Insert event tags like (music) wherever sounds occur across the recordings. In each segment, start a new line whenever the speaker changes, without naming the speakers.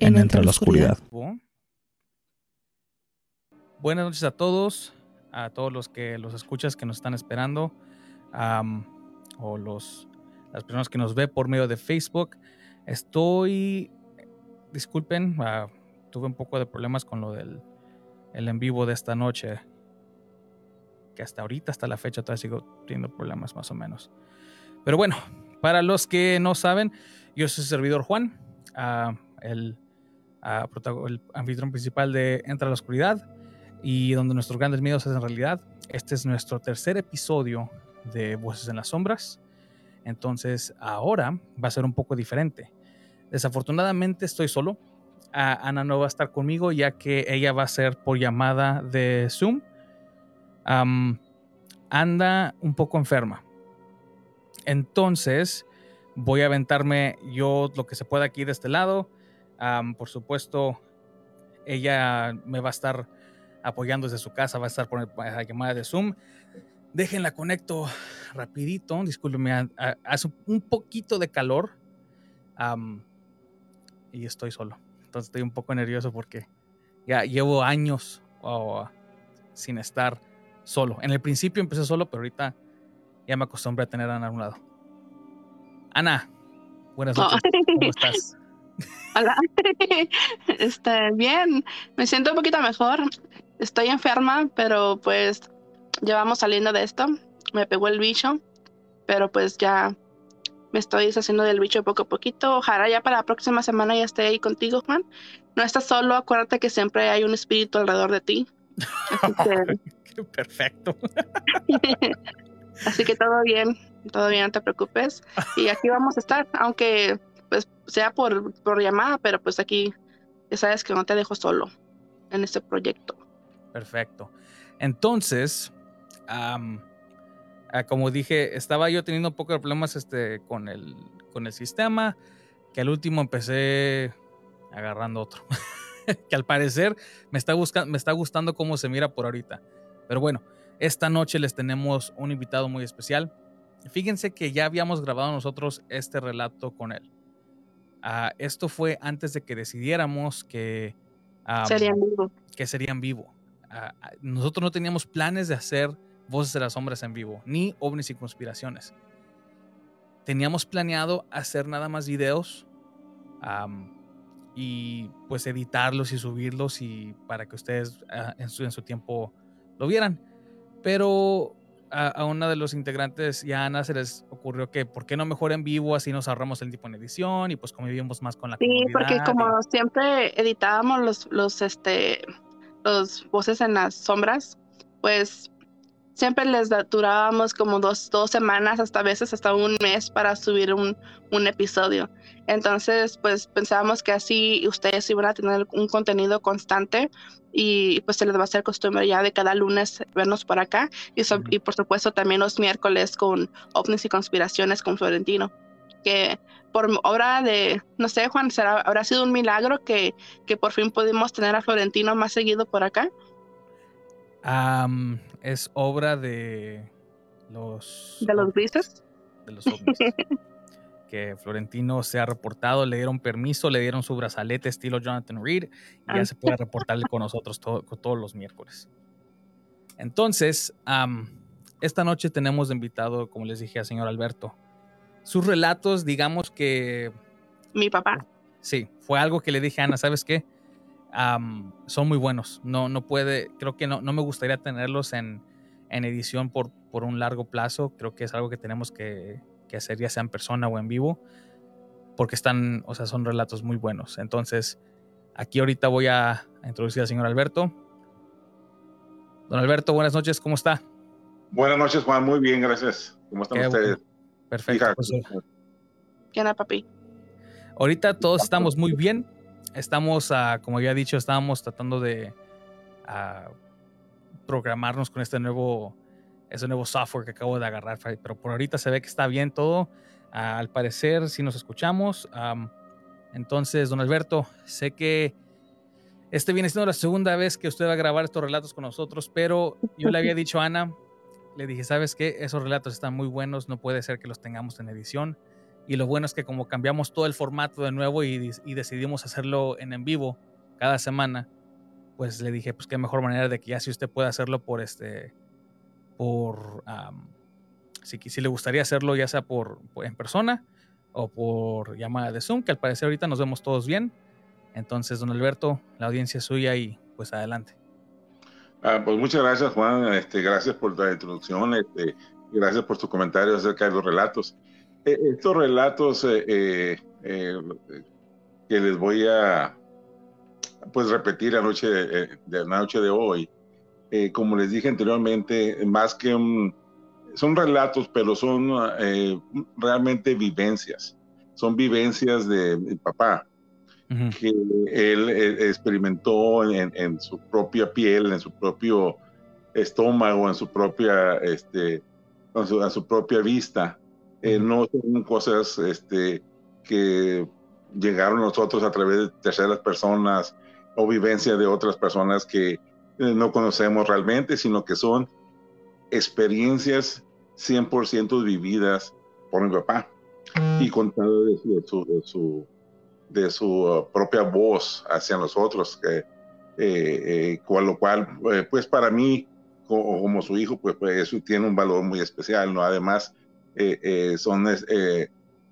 En Entre la Oscuridad.
Buenas noches a todos, a todos los que los escuchas que nos están esperando, o los, las personas que nos ve por medio de Facebook. Estoy, disculpen, ah, tuve un poco de problemas con lo del el en vivo de esta noche, que hasta ahorita, hasta la fecha, todavía sigo teniendo problemas más o menos. Pero bueno, para los que no saben, yo soy servidor Juan, ah, el, el anfitrión principal de Entra a la Oscuridad y donde nuestros grandes miedos es en realidad. Este es nuestro tercer episodio de Voces en las Sombras. Entonces ahora va a ser un poco diferente. Desafortunadamente estoy solo. Ana no va a estar conmigo ya que ella va a ser por llamada de Zoom. Anda un poco enferma. Entonces voy a aventarme yo lo que se pueda aquí de este lado. Por supuesto, ella me va a estar apoyando desde su casa, va a estar por la llamada de Zoom. Déjenla conecto rapidito, discúlpenme, ha- ha- hace un poquito de calor y estoy solo. Entonces estoy un poco nervioso porque ya llevo años oh, sin estar solo. En el principio empecé solo, pero ahorita ya me acostumbré a tener a Ana a un lado. Ana, buenas
Oh.
noches. ¿Cómo (laughs) estás?
Hola. (laughs) Este, bien, me siento un poquito mejor. Estoy enferma, pero pues ya vamos saliendo de esto. Me pegó el bicho, pero pues ya me estoy deshaciendo del bicho poco a poquito. Ojalá ya para la próxima semana ya esté ahí contigo, Juan. No estás solo, acuérdate que siempre hay un espíritu alrededor de ti. (laughs) Que,
Perfecto. (laughs)
así que todo bien, todo bien, no te preocupes. Y aquí vamos a estar, aunque pues sea por, por llamada, pero pues aquí ya sabes que no te dejo solo en este proyecto.
Perfecto. Entonces, ah, como dije, estaba yo teniendo un poco de problemas este, con, el, con el sistema, que al último empecé agarrando otro. (laughs) que al parecer me está, busca- me está gustando cómo se mira por ahorita. Pero bueno, esta noche les tenemos un invitado muy especial. Fíjense que ya habíamos grabado nosotros este relato con él. Ah, esto fue antes de que decidiéramos que... am,
Sería en vivo.
que sería en vivo. Ah, nosotros no teníamos planes de hacer Voces de las Sombras en vivo, ni ovnis y conspiraciones. Teníamos planeado hacer nada más videos am, y pues editarlos y subirlos y para que ustedes en, su, en su tiempo lo vieran. Pero a, a una de los integrantes y a Ana se les ocurrió que por qué no mejor en vivo, así nos ahorramos el tiempo en edición y pues convivimos más con la
Sí, porque
comunidad
como
y-
siempre editábamos los, los, este, los voces en las sombras, pues siempre les da- durábamos como dos, dos semanas, hasta a veces hasta un mes para subir un, un episodio. Entonces, pues pensábamos que así ustedes iban a tener un contenido constante y pues se les va a hacer costumbre ya de cada lunes vernos por acá y, so- y por supuesto también los miércoles con ovnis y conspiraciones con Florentino. Que por obra de, no sé, Juan, será, habrá sido un milagro que, que por fin pudimos tener a Florentino más seguido por acá.
Es obra de los
De los grises.
de los ovnis. (laughs) que Florentino se ha reportado, le dieron permiso, le dieron su brazalete estilo Jonathan Reed y ya se puede reportarle con nosotros to- con todos los miércoles. Entonces, esta noche tenemos de invitado, como les dije, al señor Alberto. Sus relatos, digamos que
Mi papá.
Sí, fue algo que le dije a Ana, ¿sabes qué? Son muy buenos. No, no puede, creo que no, no me gustaría tenerlos en, en edición por, por un largo plazo. Creo que es algo que tenemos que, que hacer, ya sea en persona o en vivo, porque están, o sea, son relatos muy buenos. Entonces, aquí ahorita voy a, introducir al señor Alberto. Don Alberto, buenas noches, ¿cómo está?
Buenas noches, Juan. Muy bien, gracias. ¿Cómo están
Qué
ustedes?
bueno. Perfecto. Pues,
¿Qué onda, papi?
ahorita todos estamos muy bien. Estamos, uh, como ya he dicho, estábamos tratando de uh, programarnos con este nuevo, ese nuevo software que acabo de agarrar, pero por ahorita se ve que está bien todo. Uh, al parecer, si nos escuchamos. Um, entonces, don Alberto, sé que este viene siendo la segunda vez que usted va a grabar estos relatos con nosotros, pero yo le había (laughs) dicho a Ana, le dije, ¿sabes qué? Esos relatos están muy buenos, no puede ser que los tengamos en edición. Y lo bueno es que como cambiamos todo el formato de nuevo y, decidimos hacerlo en en vivo cada semana, pues le dije, pues qué mejor manera de que ya si usted puede hacerlo por este, por, um, si, si, le gustaría hacerlo ya sea por, por, en persona o por llamada de Zoom, que al parecer ahorita nos vemos todos bien. Entonces, don Alberto, la audiencia es suya y pues adelante.
Ah, pues muchas gracias, Juan. Este, gracias por la introducción. Este, gracias por tus comentarios acerca de los relatos. Eh, estos relatos eh, eh, que les voy a pues repetir la noche de, de la noche de hoy, como les dije anteriormente, más que un, son relatos, pero son realmente vivencias. Son vivencias de mi papá que él, él experimentó en, en, su propia piel, en su propio estómago, en su propia, este, a su, a su propia vista. Eh, no son cosas este, que llegaron a nosotros a través de terceras personas o vivencia de otras personas que eh, no conocemos realmente, sino que son experiencias 100% vividas por mi papá. Y contadas de su, de su, de su de su uh, propia voz hacia nosotros, que, eh, eh, con lo cual, eh, pues para mí, como, como, su hijo, pues, pues, eso tiene un valor muy especial, ¿no? Además, son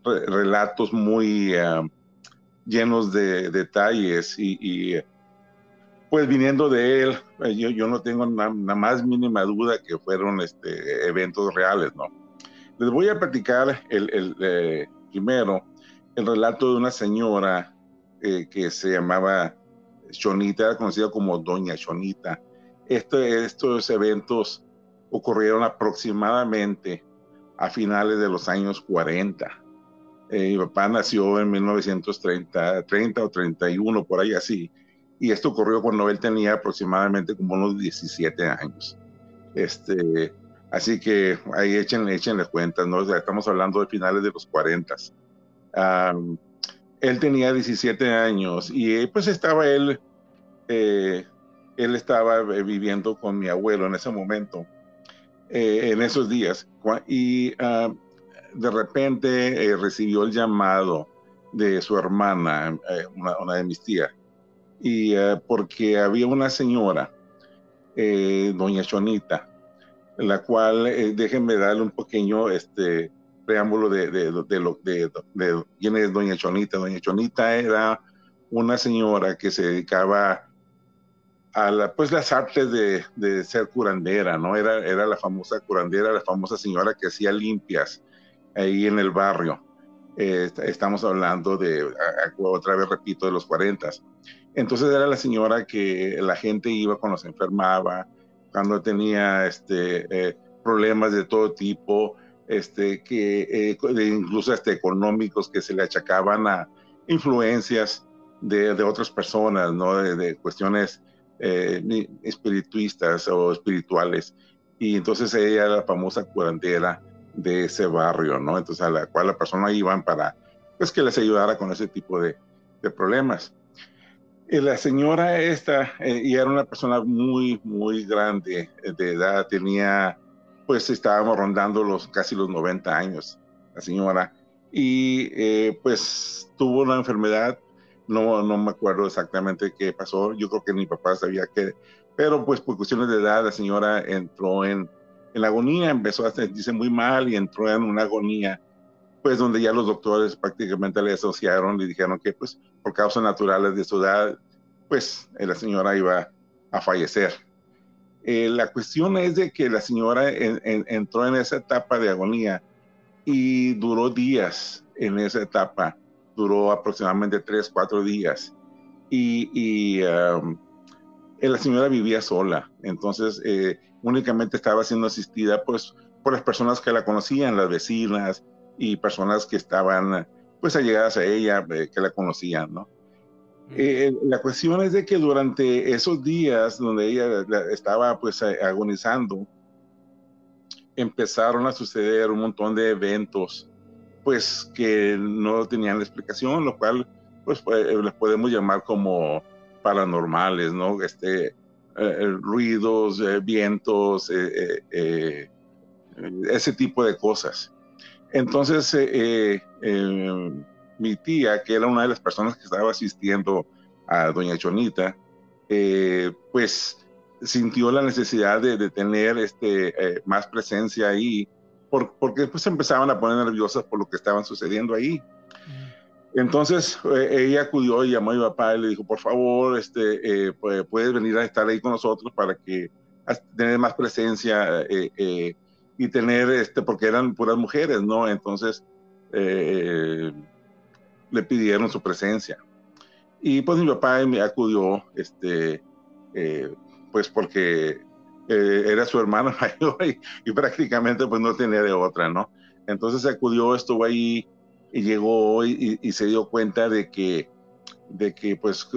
relatos muy llenos de detalles y, pues viniendo de él, yo, yo no tengo la más mínima duda que fueron este, eventos reales, ¿no? Les voy a platicar el, primero el relato de una señora eh, que se llamaba Chonita, conocida como Doña Chonita. Este, estos eventos ocurrieron aproximadamente a finales de los años 40. Eh, mi papá nació en 1930 30 o 31, por ahí así. Y esto ocurrió cuando él tenía aproximadamente como unos 17 años. Este, así que ahí échenle, échenle cuentas, ¿no? estamos hablando de finales de los 40 él tenía 17 años y pues estaba él, eh, él estaba eh, viviendo con mi abuelo en ese momento, eh, en esos días. Y de repente recibió el llamado de su hermana, una, de mis tías, y porque había una señora, doña Chonita, la cual, déjenme darle un pequeño, este, preámbulo de, de, de, de, quién es Doña Chonita. Doña Chonita era una señora que se dedicaba pues las artes de, de, ser curandera, ¿no? Era, era la famosa curandera, la famosa señora que hacía limpias ahí en el barrio. Eh, estamos hablando de, otra vez repito, de los 40. Entonces era la señora que la gente iba cuando se enfermaba, cuando tenía este, eh, problemas de todo tipo, este, que eh, incluso este, económicos que se le achacaban a influencias de, de otras personas, ¿no? de, cuestiones eh, espirituistas o espirituales. Y entonces ella era la famosa curandera de ese barrio, ¿no? Entonces a la cual la persona iban para, pues que les ayudara con ese tipo de, de problemas. Y la señora esta, eh, y era una persona muy, muy grande de edad, tenía pues estábamos rondando los casi los 90 años, la señora, y eh, pues tuvo una enfermedad, no, no me acuerdo exactamente qué pasó, yo creo que mi papá sabía que, pero pues por cuestiones de edad la señora entró en, en agonía, empezó a sentirse muy mal y entró en una agonía, pues donde ya los doctores prácticamente le asociaron, le dijeron que pues por causas naturales de su edad, pues la señora iba a fallecer. Eh, la cuestión es de que la señora entró en esa etapa de agonía y duró días en esa etapa, duró aproximadamente tres, cuatro días. Y, um, eh, la señora vivía sola, entonces eh, únicamente estaba siendo asistida pues, por las personas que la conocían, las vecinas y personas que estaban pues allegadas a ella, eh, que la conocían, ¿no? Eh, la cuestión es de que durante esos días donde ella estaba pues agonizando, empezaron a suceder un montón de eventos pues que no tenían explicación, lo cual pues les podemos llamar como paranormales, ¿no? Este, ruidos, vientos, ese tipo de cosas. Entonces, eh, eh, mi tía, que era una de las personas que estaba asistiendo a doña Chonita, eh, pues sintió la necesidad de, tener este, más presencia ahí, porque después empezaban a poner nerviosas por lo que estaban sucediendo ahí. Entonces ella acudió y llamó a mi papá y le dijo, por favor, este, puedes venir a estar ahí con nosotros para que tener más presencia y tener, este, porque eran puras mujeres, ¿no? Entonces eh, le pidieron su presencia. Y pues mi papá me acudió, este, eh, pues porque eh, era su hermano (laughs) mayor y, prácticamente pues no tenía de otra, ¿no? Entonces acudió, estuvo ahí y llegó y, y se dio cuenta de que, de que pues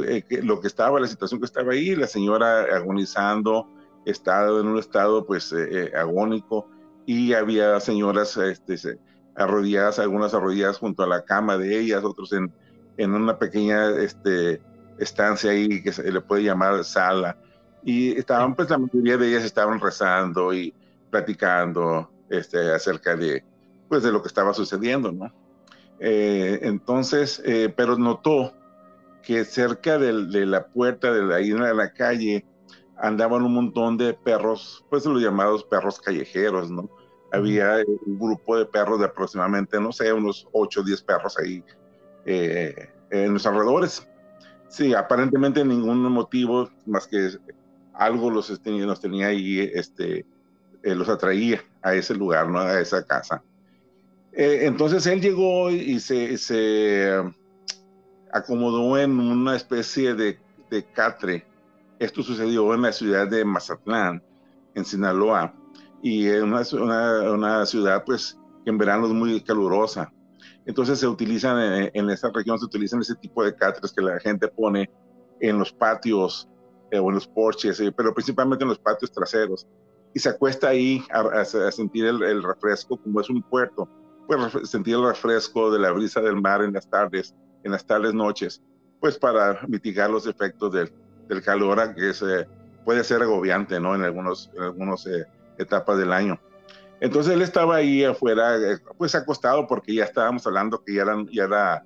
lo que estaba, la situación que estaba ahí, la señora agonizando, estaba en un estado pues agónico, y había señoras este, arrodilladas, algunas arrodilladas junto a la cama de ellas, otros en, en una pequeña este, estancia ahí que se le puede llamar sala. Y estaban, pues la mayoría de ellas estaban rezando y platicando este, acerca de, pues, de lo que estaba sucediendo, ¿no? Eh, entonces, eh, pero notó que cerca de, de, la puerta de ahí en la calle andaban un montón de perros, pues los llamados perros callejeros, ¿no? había un grupo de perros de aproximadamente, no sé, unos 8 o 10 perros ahí eh, en los alrededores. Sí, aparentemente ningún motivo más que algo los, los tenía ahí, este, eh, los atraía a ese lugar, ¿no? a esa casa. Eh, entonces él llegó y se, se, acomodó en una especie de, de catre. Esto sucedió en la ciudad de Mazatlán, en Sinaloa y es una, una, una, ciudad pues que en verano es muy calurosa. Entonces se utilizan en, en, esta región, se utilizan ese tipo de catres que la gente pone en los patios eh, o en los porches, eh, pero principalmente en los patios traseros. Y se acuesta ahí a, a, sentir el, el, refresco, como es un puerto, pues sentir el refresco de la brisa del mar en las tardes, en las tardes noches, pues para mitigar los efectos del, del calor, que es, eh, puede ser agobiante, ¿no? En algunos, en algunos etapas del año. Entonces él estaba ahí afuera, eh, pues acostado, porque ya estábamos hablando que ya eran, ya era,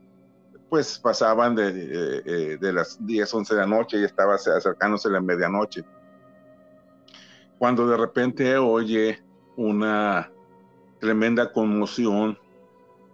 pues pasaban de, de, de, las 10, 11 de la noche y estaba acercándose la medianoche. Cuando de repente oye una tremenda conmoción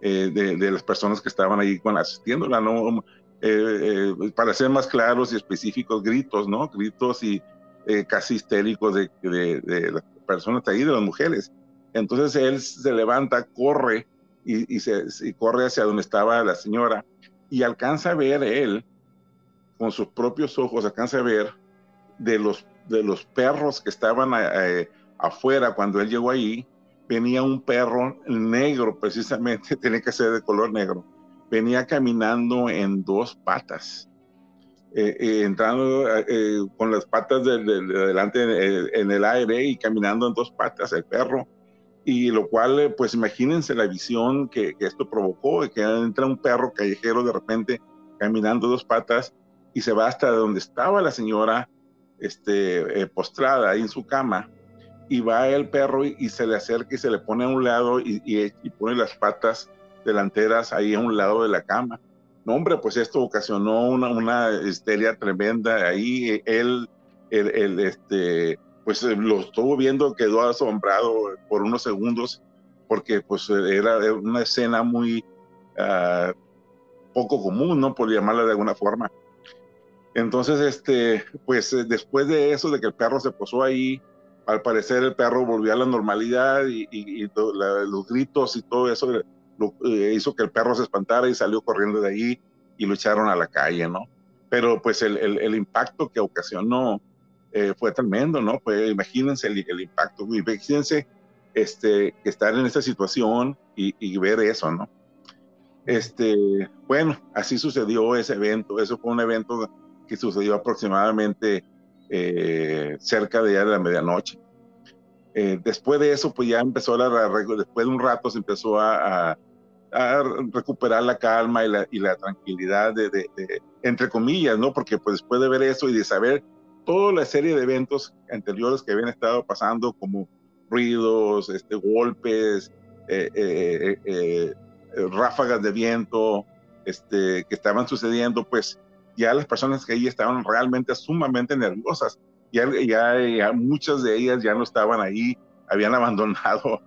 eh, de, de, las personas que estaban ahí con, asistiéndola, ¿no? Eh, eh, para ser más claros y específicos, gritos, ¿no? Gritos y eh, casi histéricos de, de, personas ahí, de las mujeres. Entonces él se levanta, corre y se y corre hacia donde estaba la señora y alcanza a ver él con sus propios ojos, alcanza a ver de los, de los perros que estaban eh, afuera cuando él llegó ahí, venía un perro negro, precisamente, (laughs) tiene que ser de color negro, venía caminando en dos patas eh, eh, entrando eh, con las patas de, de, de adelante en, en, el aire y caminando en dos patas el perro. Y lo cual, eh, pues imagínense la visión que, que, esto provocó, que entra un perro callejero de repente caminando dos patas y se va hasta donde estaba la señora este, eh, postrada ahí en su cama. Y va el perro y, se le acerca y se le pone a un lado y, y pone las patas delanteras ahí a un lado de la cama no, hombre, pues esto ocasionó una, una histeria tremenda. Ahí él, el, el, este, pues eh, lo estuvo viendo, quedó asombrado por unos segundos, porque pues era una escena muy uh, poco común, ¿no? Por llamarla de alguna forma. Entonces, este, pues eh, después de eso, de que el perro se posó ahí, al parecer el perro volvió a la normalidad y, los gritos y todo eso eh, hizo que el perro se espantara y salió corriendo de ahí y lo echaron a la calle, ¿no? Pero pues el impacto que ocasionó eh, fue tremendo, ¿no? Pues imagínense el, el, impacto, imagínense este, estar en esta situación y, y ver eso, ¿no? Este, bueno, así sucedió ese evento. Eso fue un evento que sucedió aproximadamente eh, cerca de, la medianoche. Eh, después de eso, pues ya empezó la, después de un rato se empezó a, recuperar la calma y la, tranquilidad de, entre comillas, ¿no? Porque pues después de ver eso y de saber toda la serie de eventos anteriores que habían estado pasando, como ruidos, este, golpes, eh, ráfagas de viento, este, que estaban sucediendo, pues ya las personas que ahí estaban realmente sumamente nerviosas. Ya, ya, muchas de ellas ya no estaban ahí, habían (laughs) abandonado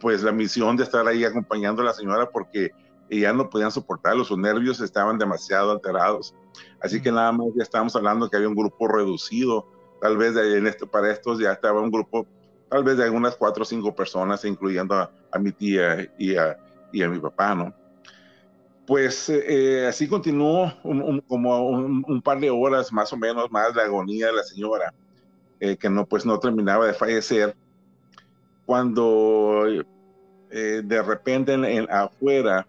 pues la misión de estar ahí acompañando a la señora porque ya no podían soportarlo, sus nervios estaban demasiado alterados. Así que nada más ya estábamos hablando que había un grupo reducido, tal vez en este, para estos ya estaba un grupo, tal vez de algunas cuatro o cinco personas, incluyendo a, a mi tía y a, y a mi papá, ¿no? pues eh, así continuó como un, par de horas más o menos más la agonía de la señora, eh, que no, pues no terminaba de fallecer, cuando eh, de repente en, afuera,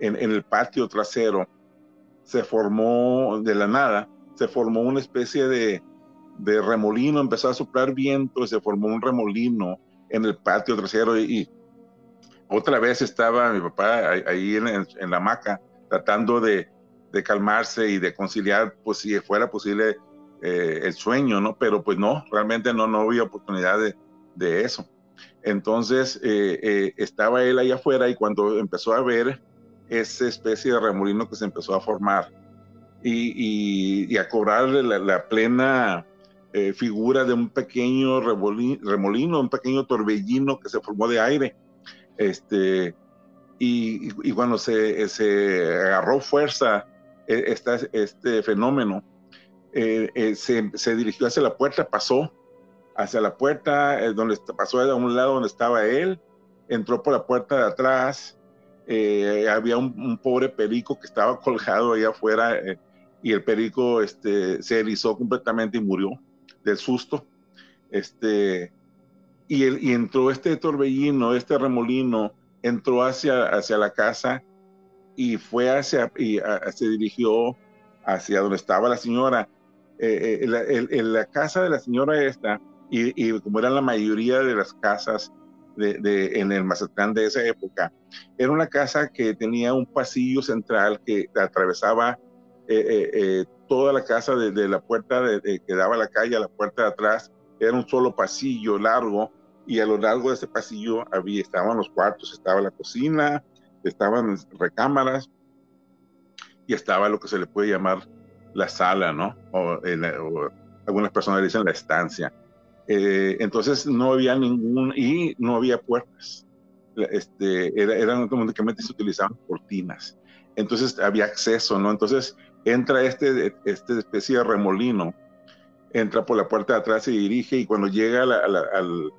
en, el patio trasero, se formó de la nada, se formó una especie de, de remolino, empezó a soplar viento, se formó un remolino en el patio trasero y otra vez estaba mi papá ahí en, la hamaca tratando de, calmarse y de conciliar, pues si fuera posible eh, el sueño, ¿no? Pero pues no, realmente no, no había oportunidad de, eso. Entonces eh, eh, estaba él ahí afuera y cuando empezó a ver esa especie de remolino que se empezó a formar y, a cobrar la, plena figura de un pequeño remolino, un pequeño torbellino que se formó de aire este, y, cuando se, se, agarró fuerza e, este fenómeno, eh, eh, se, se, dirigió hacia la puerta, pasó hacia la puerta, eh, donde pasó a un lado donde estaba él, entró por la puerta de atrás, había un, pobre perico que estaba colgado ahí afuera y el perico este, se erizó completamente y murió del susto. Este, y, entró este torbellino, este remolino, entró hacia, hacia la casa y fue hacia, y se dirigió hacia donde estaba la señora. Eh, eh, la, casa de la señora esta, y, como eran la mayoría de las casas de, en el Mazatlán de esa época, era una casa que tenía un pasillo central que atravesaba eh, toda la casa desde la puerta de, que daba a la calle a la puerta de atrás. Era un solo pasillo largo y a lo largo de ese pasillo había, estaban los cuartos, estaba la cocina, estaban recámaras y estaba lo que se le puede llamar la sala, ¿no? O, algunas personas dicen la estancia. Eh, entonces no había ningún, y no había puertas. Este, era, eran únicamente se utilizaban cortinas. Entonces había acceso, ¿no? Entonces entra este, este especie de remolino, entra por la puerta de atrás, y dirige y cuando llega al,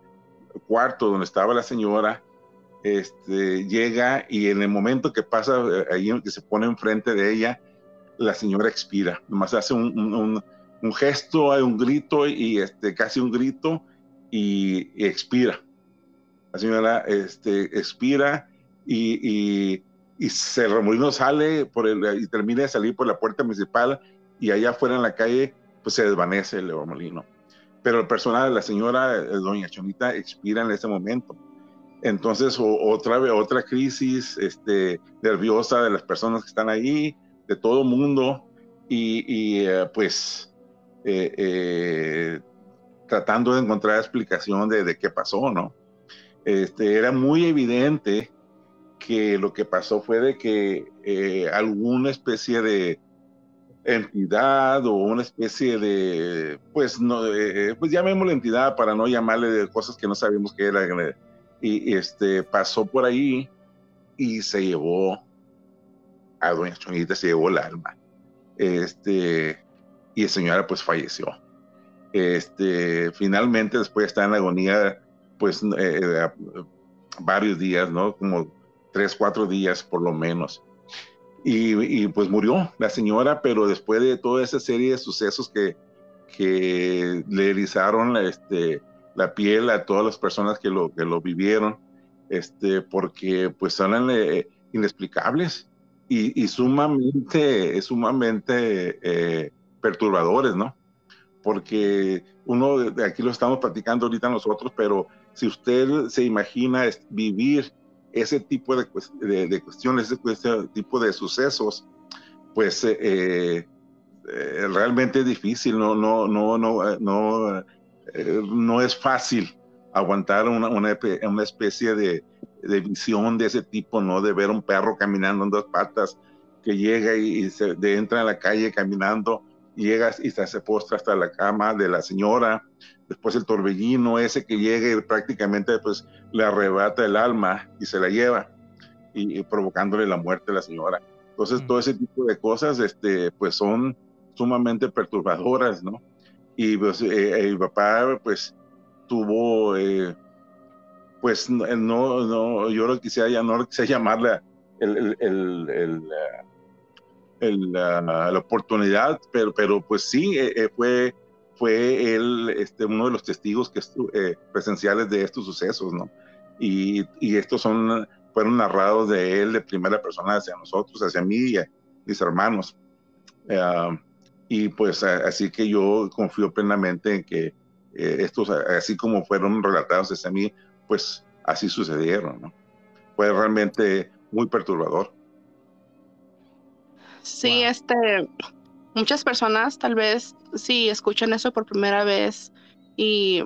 cuarto donde estaba la señora, este, llega y en el momento que pasa eh, ahí, que se pone enfrente de ella, la señora expira. Nomás hace un, un, gesto, hay un grito y este, casi un grito y, expira. La señora este, expira y, y, y se remolino sale por el, y termina de salir por la puerta municipal y allá afuera en la calle pues se desvanece el remolino pero el personal, la señora doña Chonita expira en ese momento. Entonces, otra otra, otra crisis este, nerviosa de las personas que están ahí, de todo mundo, y, eh, pues eh, tratando de encontrar explicación de, qué pasó, ¿no? Este, era muy evidente que lo que pasó fue de que alguna especie de, entidad o una especie de, pues, no, eh, pues llamémosle entidad para no llamarle de cosas que no sabíamos que era. Y, este, pasó por ahí y se llevó a Doña Chonita, se llevó el alma. Este, y la señora pues falleció. Este, finalmente después de estar en agonía, pues eh, varios días, ¿no? Como tres, cuatro días por lo menos. Y, pues murió la señora, pero después de toda esa serie de sucesos que, que le erizaron este, la piel a todas las personas que lo, que lo vivieron, este, porque pues son eh, inexplicables. y, sumamente, sumamente eh, perturbadores, ¿no? Porque uno, de aquí lo estamos platicando ahorita nosotros, pero si usted se imagina vivir ese tipo de, cuestiones, ese, tipo de sucesos, pues eh, eh, realmente es difícil, no, no, no, no, no, no es fácil aguantar una, especie de, visión de ese tipo, ¿no? De ver un perro caminando en dos patas que llega y, se entra en la calle caminando, y llega y se, postra hasta la cama de la señora, después el torbellino ese que llega y prácticamente pues le arrebata el alma y se la lleva, y, provocándole la muerte a la señora. Entonces, todo ese tipo de cosas, este, pues son sumamente perturbadoras, ¿no? Y pues eh, el papá, pues, tuvo, eh, pues no, no, yo lo quisiera, ya no lo quisiera (laughs) el, el, el, la, oportunidad, pero, pero pues sí, eh, eh, fue, fue él este, uno de los testigos que presenciales de estos sucesos, ¿no? Y, y, estos son, fueron narrados de él de primera persona hacia nosotros, hacia mí y a mis hermanos. y pues así que yo confío plenamente en que eh, estos, así como fueron relatados desde mí, pues así sucedieron, ¿no? Fue realmente muy perturbador.
Sí, este, muchas personas tal vez sí escuchan eso por primera vez y,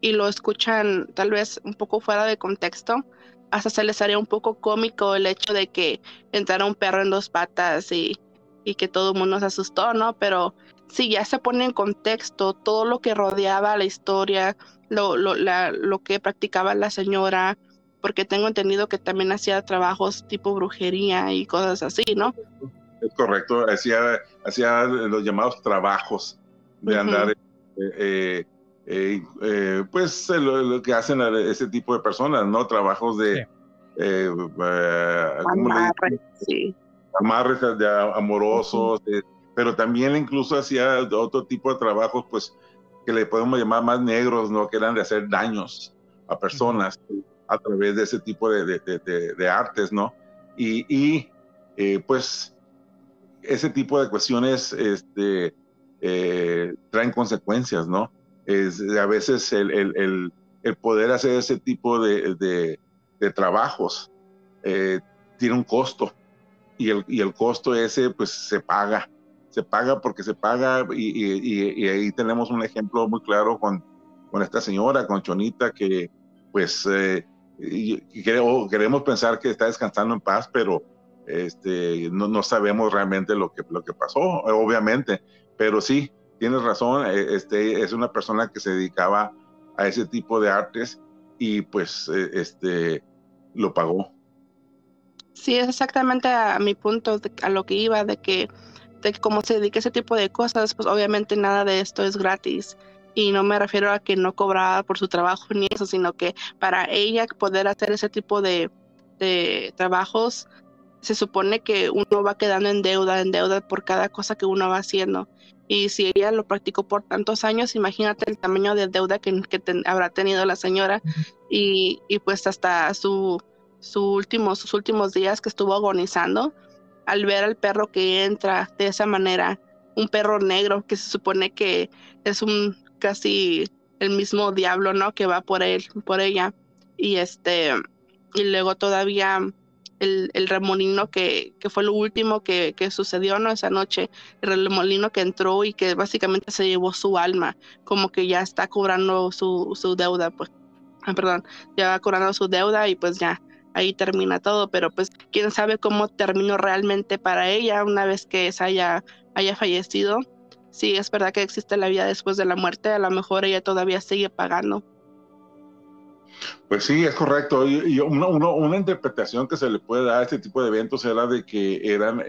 y lo escuchan tal vez un poco fuera de contexto, hasta se les haría un poco cómico el hecho de que entrara un perro en dos patas y, y que todo el mundo se asustó, ¿no? Pero si ya se pone en contexto todo lo que rodeaba la historia, lo, lo, la, lo que practicaba la señora, porque tengo entendido que también hacía trabajos tipo brujería y cosas así, ¿no?
Es correcto, hacía, hacía los llamados trabajos de andar, eh, eh, eh, pues lo, que hacen ese tipo de personas, ¿no? Trabajos de...
Amarres, sí.
Amarres de amorosos, pero también incluso hacía otro tipo de trabajos, pues, que le podemos llamar más negros, ¿no? Que eran de hacer daños a personas a través de ese tipo de, de, de, artes, ¿no? Y, y eh, pues, ese tipo de cuestiones este, eh, traen consecuencias, ¿no? Es, a veces el, el, el, poder hacer ese tipo de, trabajos eh, tiene un costo y el, y el costo ese, pues, se paga se paga porque se paga y, ahí tenemos un ejemplo muy claro con, con esta señora, con Chonita, que pues eh, queremos pensar que está descansando en paz, pero este, no, sabemos realmente lo que, lo que pasó, obviamente, pero sí, tienes razón, e, este, es una persona que se dedicaba a ese tipo de artes y pues e, este, lo pagó.
Sí, es exactamente a mi punto, a lo que iba, de que de cómo se dedica a ese tipo de cosas, pues obviamente nada de esto es gratis. Y no me refiero a que no cobraba por su trabajo ni eso, sino que para ella poder hacer ese tipo de, de trabajos, se supone que uno va quedando en deuda, en deuda por cada cosa que uno va haciendo. Y si ella lo practicó por tantos años, imagínate el tamaño de deuda que, que habrá tenido la señora. Y, y pues hasta su, su último, sus últimos días que estuvo agonizando, al ver al perro que entra de esa manera, un perro negro que se supone que es un casi el mismo diablo, ¿no? Que va por él, por ella. Y este, y luego todavía el, el remolino que, que, fue lo último que, que, sucedió, ¿no? Esa noche, el remolino que entró y que básicamente se llevó su alma, como que ya está cobrando su, su deuda, pues, ah, perdón, ya va cobrando su deuda y pues ya ahí termina todo, pero pues quién sabe cómo terminó realmente para ella una vez que haya, haya fallecido. Sí, es verdad que existe la vida después de la muerte, a lo mejor ella todavía sigue pagando.
Pues sí, es correcto. Y, una, interpretación que se le puede dar a este tipo de eventos era de que eran,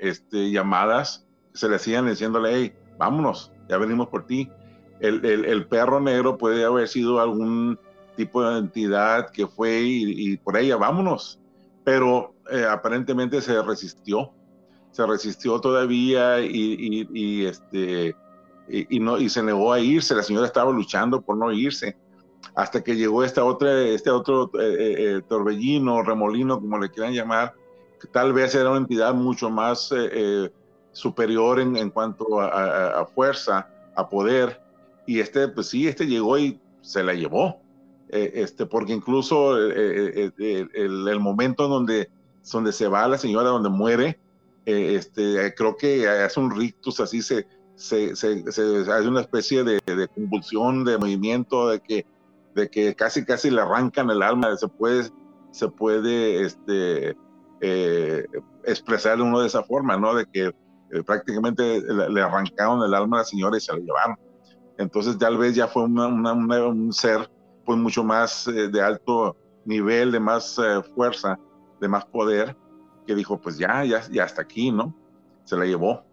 este, llamadas que se le hacían diciéndole, hey, vámonos, ya venimos por ti. El, perro negro puede haber sido algún tipo de entidad que fue y, por ella, vámonos. Pero eh, aparentemente se resistió, se resistió todavía este, y se negó a irse. La señora estaba luchando por no irse hasta que llegó esta otra, este otro eh, eh, torbellino, remolino, como le quieran llamar, tal vez era una entidad mucho más superior en, en cuanto a, fuerza, a poder, y este, pues sí, este llegó y se la llevó, este, porque incluso el, el, momento en donde, donde se va la señora, donde muere, este, creo que hace un rictus así, se, se, se, hace una especie de, de, convulsión, de movimiento, de que, de que casi casi le arrancan el alma, se puede, se puede este, eh, expresar uno de esa forma, ¿no? De que eh, prácticamente le, arrancaron el alma a la señora y se la llevaron. Entonces tal vez ya fue un ser pues mucho más eh, de alto nivel, de más fuerza, de más poder, que dijo, pues ya, ya, ya hasta aquí, ¿no? Se la llevó.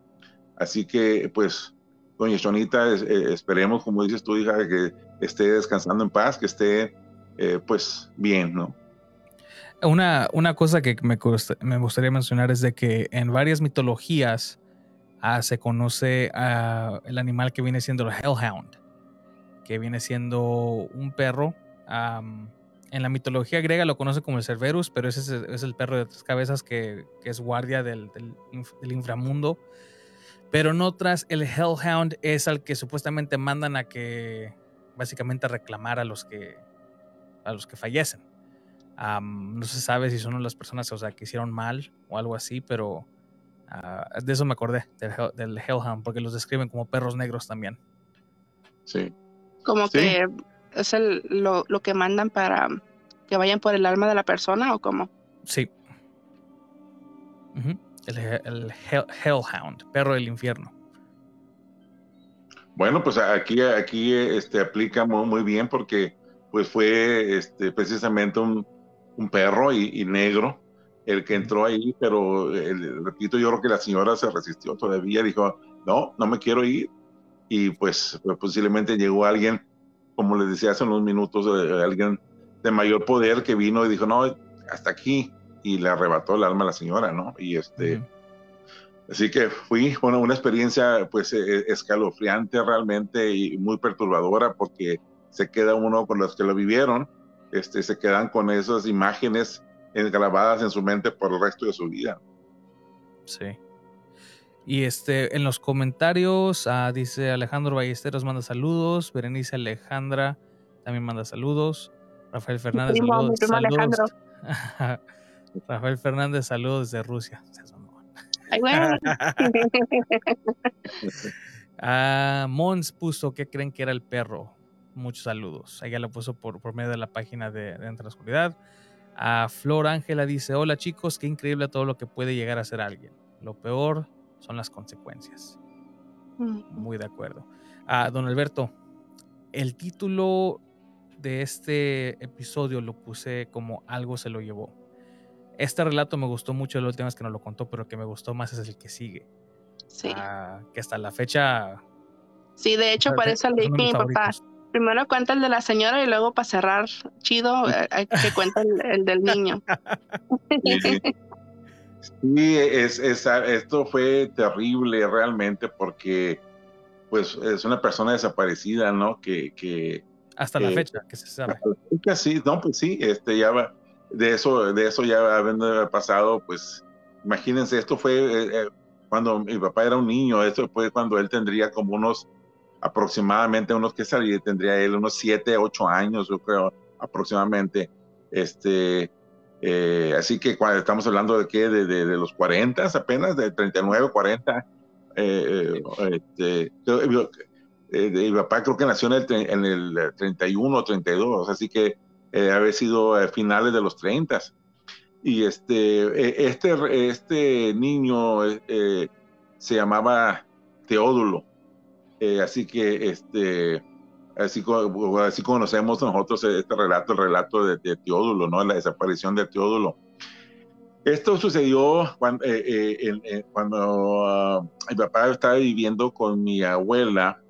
Así que, pues, doña Chonita, esperemos, como dices tú, hija, que esté descansando en paz, que esté, eh, pues, bien, ¿no?
Una, una cosa que me, me, gustaría mencionar es de que en varias mitologías ah, se conoce el animal que viene siendo el Hellhound, que viene siendo un perro. en la mitología griega lo conoce como el Cerberus, pero ese es, el perro de tres cabezas que, es guardia del, del inframundo pero en otras, el Hellhound es al que supuestamente mandan a que básicamente reclamar a los que, a los que fallecen. no se sabe si son las personas o sea, que hicieron mal o algo así, pero ah, de eso me acordé, del, Hellhound, porque los describen como perros negros también.
Sí.
Como que es el, lo, lo, que mandan para que vayan por el alma de la persona o cómo.
Sí el, Hellhound, perro del infierno.
Bueno, pues aquí, aquí este, aplica muy, bien porque pues fue este, precisamente un, perro y, negro el que entró ahí, pero repito, yo creo que la señora se resistió todavía, dijo, no, no me quiero ir. Y pues, pues posiblemente llegó alguien, como les decía hace unos minutos, eh, alguien de mayor poder que vino y dijo, no, hasta aquí y le arrebató el alma a la señora, ¿no? Y este, así que fui, bueno, una experiencia pues e, e, escalofriante realmente y muy perturbadora porque se queda uno con los que lo vivieron, este, se quedan con esas imágenes grabadas en su mente por el resto de su vida.
Sí. Y este, en los comentarios ah, dice Alejandro Ballesteros manda saludos, Berenice Alejandra también manda saludos, Rafael Fernández saludos. saludos. (laughs) Rafael Fernández, saludos desde Rusia. (laughs) ah, Mons puso que creen que era el perro. Muchos saludos. Ella lo puso por, por medio de la página de, de Entre la Oscuridad. A Flor Ángela dice: Hola chicos, qué increíble todo lo que puede llegar a ser alguien. Lo peor son las consecuencias. Muy de acuerdo. A don Alberto, el título de este episodio lo puse como Algo se lo llevó. Este relato me gustó mucho la última vez que nos lo contó, pero el que me gustó más es el que sigue.
Sí.
Ah, que hasta la fecha.
Sí, de hecho, por eso le dije a mi papá. Primero cuenta el de la señora y luego para cerrar chido, (laughs) eh, hay que cuenta el, del niño. (laughs)
Sí, es, esto fue terrible realmente porque pues es una persona desaparecida, ¿no? Que, que
hasta la fecha que se sabe.
Sí, no, pues sí, este ya va, de eso, de eso ya habiendo pasado, pues imagínense, esto fue eh, eh, cuando mi papá era un niño, esto fue cuando él tendría como unos aproximadamente unos que salía, tendría él unos 7, 8 años, yo creo, aproximadamente. Este, eh, así que cuando estamos hablando de qué, de, de, los 40 apenas, de 39, 40. este, mi papá creo que nació en el, en el 31 o 32, así que eh, haber sido a finales de los 30. Y este, e, este, este niño eh, se llamaba Teodulo. Eh, así que este, así, así conocemos nosotros este relato, el relato de, Teodulo, ¿no? la desaparición de Teodulo. Esto sucedió cuando, cuando ah, mi papá estaba viviendo con mi abuela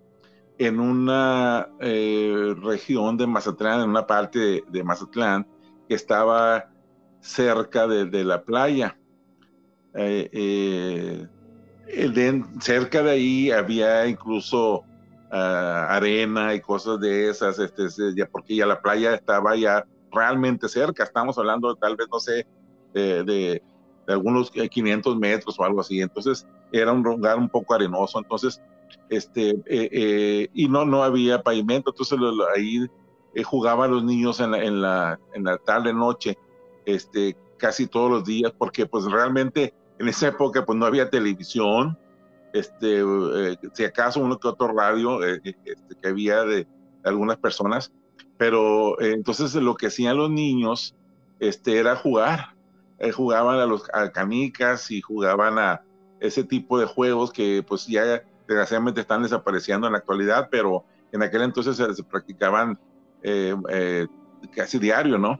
en una eh, región de Mazatlán, en una parte de, Mazatlán que estaba cerca de, la playa. Eh, eh, cerca de ahí había incluso ah, arena y cosas de esas, este, porque ya la playa estaba ya realmente cerca. Estamos hablando tal vez, no sé, de algunos 500 metros o algo así. Entonces era un lugar un poco arenoso. Entonces, este, y no, no había pavimento. Entonces ahí jugaban los niños en la, en la, en la tarde, noche, este, casi todos los días, porque pues realmente en esa época pues no había televisión, este, eh, si acaso uno que otro radio eh, eh, este, que había de, algunas personas, pero entonces lo que hacían los niños este, era jugar, jugaban a los a canicas y jugaban a ese tipo de juegos que pues ya desgraciadamente están desapareciendo en la actualidad, pero en aquel entonces se, practicaban casi diario, ¿no?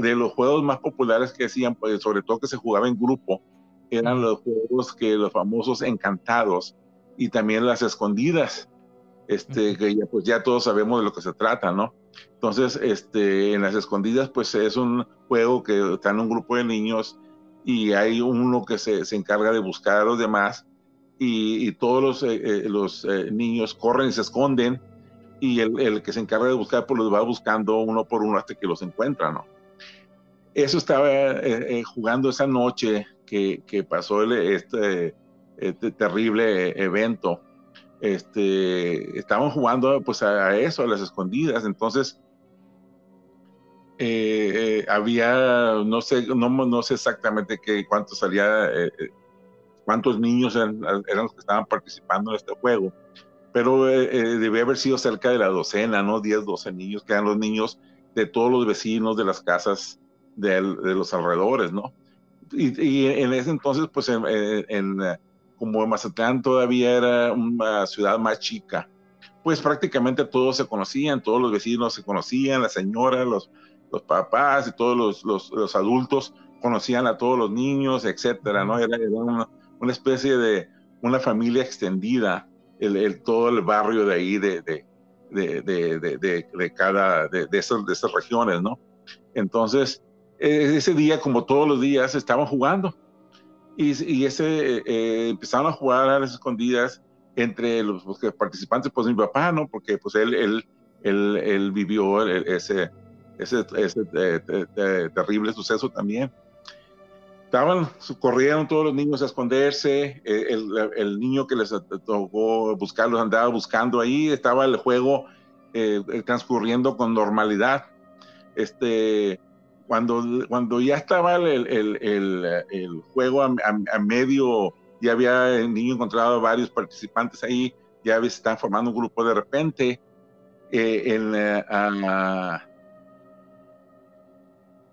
De los juegos más populares que hacían, pues sobre todo que se jugaba en grupo, eran los juegos que los famosos encantados y también las escondidas, este, que ya, pues ya todos sabemos de lo que se trata, ¿no? Entonces, este, en las escondidas, pues es un juego que está en un grupo de niños y hay uno que se, se encarga de buscar a los demás y, todos los, eh, eh, los eh, niños corren y se esconden y el, el, que se encarga de buscar, pues los va buscando uno por uno hasta que los encuentra, ¿no? Eso estaba jugando esa noche que, pasó este, este, terrible evento, este, estaban jugando pues a, eso, a las escondidas, entonces eh, eh, había, no sé, no, no sé exactamente qué, cuántos salía, eh, cuántos niños eran, los que estaban participando en este juego, pero debía haber sido cerca de la docena, ¿no? 10, 12 niños, que eran los niños de todos los vecinos de las casas de, los alrededores, ¿no? y, en ese entonces, pues en, en, como Mazatlán todavía era una ciudad más chica, pues prácticamente todos se conocían, todos los vecinos se conocían, la señora, los, los papás y todos los, los, los adultos conocían a todos los niños, etcétera, ¿no? Era, una, una, especie de una familia extendida, el, el, todo el barrio de ahí, de, de, de, de, cada, de, esas, de esas regiones, ¿no? Entonces, eh, ese día, como todos los días, estaban jugando. Y, ese, eh, empezaron a jugar a las escondidas entre los, participantes, pues mi papá, ¿no? Porque pues él, él, él, él vivió ese, ese, ese eh, terrible suceso también. Estaban, corrieron todos los niños a esconderse, el, el niño que les tocó buscarlos andaba buscando ahí, estaba el juego transcurriendo con normalidad. Este, cuando, cuando ya estaba el, el, juego a, medio, ya había el niño encontrado varios participantes ahí, ya se están formando un grupo de repente, eh, en, eh,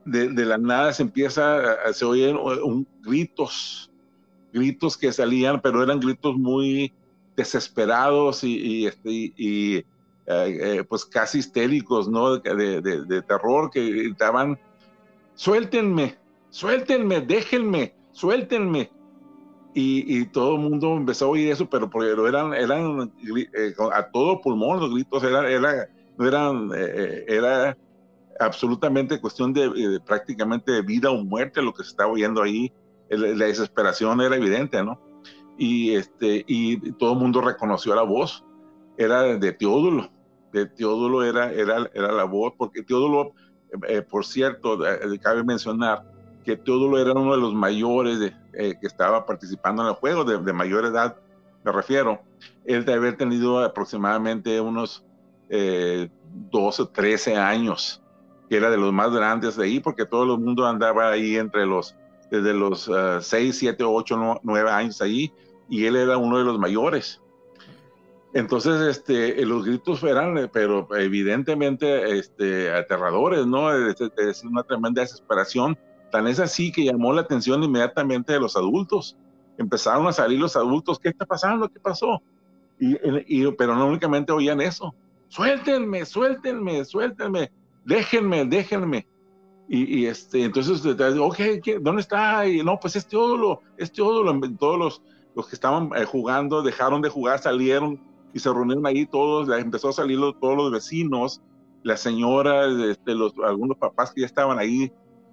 de, de, la nada se empieza, se oyen gritos, gritos que salían, pero eran gritos muy desesperados y, y, este, y eh, pues casi histéricos, ¿no? De, de, terror que gritaban suéltenme, suéltenme, déjenme, suéltenme. Y, todo el mundo empezó a oír eso, pero, pero eran, eran eh, a todo pulmón los gritos, eran, eh, eh, era absolutamente cuestión de, prácticamente de vida o muerte lo que se estaba oyendo ahí. la desesperación era evidente, ¿no? Y, este, y todo el mundo reconoció la voz, era de Teodulo, de Teodulo era, era, era la voz, porque Teodulo eh, por cierto, eh, cabe mencionar que Teodulo era uno de los mayores de, eh, que estaba participando en el juego, de, mayor edad me refiero. Él de haber tenido aproximadamente unos 12, 13 años, que era de los más grandes de ahí, porque todo el mundo andaba ahí entre los, desde los 6, 7, 8, 9 años ahí, y él era uno de los mayores. Entonces, este, los gritos eran, pero evidentemente, este, aterradores, ¿no? Es, una tremenda desesperación. Tan es así que llamó la atención inmediatamente de los adultos. Empezaron a salir los adultos, ¿qué está pasando? ¿Qué pasó? Y, pero no únicamente oían eso. Suéltenme, suéltenme, suéltenme, déjenme, déjenme. Y, este, entonces, ok, ¿dónde está? Y no, pues este ódulo, este ódulo, todos los, los que estaban eh, jugando dejaron de jugar, salieron y se reunieron ahí todos, empezó a salir todos los vecinos, la señora, este, algunos papás que ya estaban ahí,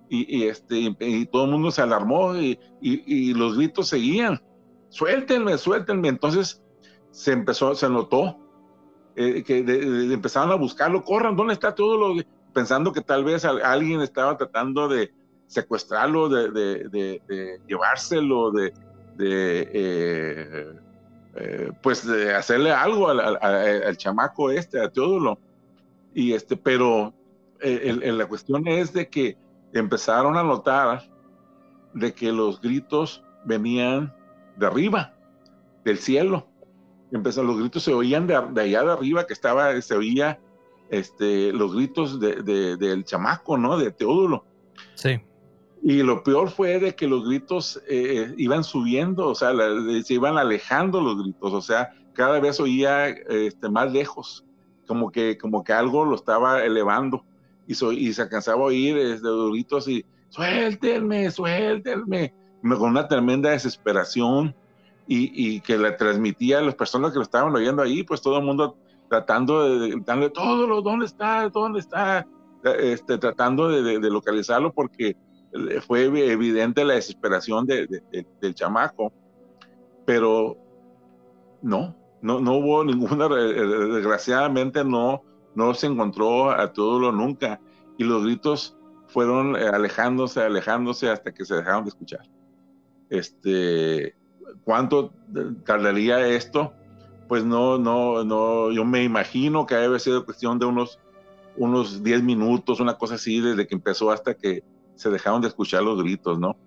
y, este, y todo el mundo se alarmó y, y, los gritos seguían, suéltenme, suéltenme. Entonces se empezó, se notó eh, que empezaron a buscarlo, corran, ¿dónde está todo lo? Pensando que tal vez alguien estaba tratando de, secuestrarlo, de, de, de, llevárselo, de, eh, eh, pues de hacerle algo al, chamaco este, a Teodulo. Y este, pero eh, la cuestión es de que empezaron a notar de que los gritos venían de arriba, del cielo. Empezaron, los gritos se oían de, allá de arriba, que estaba, se oía este, los gritos de, del chamaco, ¿no? De Teodulo.
Sí.
Y lo peor fue de que los gritos eh, iban subiendo, o sea, se iban alejando los gritos, o sea, cada vez oía este, más lejos, como que, como que algo lo estaba elevando y, y se alcanzaba a oír este, los gritos y suéltenme, suéltenme, con una tremenda desesperación y, y, que le transmitía a las personas que lo estaban oyendo ahí, pues todo el mundo tratando de darle todo, ¿dónde está? ¿Dónde está? Este, tratando de, de localizarlo porque fue evidente la desesperación de, del chamaco, pero no, no, no hubo ninguna, desgraciadamente no, no se encontró a todo lo nunca y los gritos fueron eh, alejándose, alejándose hasta que se dejaron de escuchar. Este, ¿cuánto tardaría esto? Pues no, no, no, yo me imagino que debe sido cuestión de unos, unos 10 minutos, una cosa así, desde que empezó hasta que se dejaron de escuchar los gritos, ¿no?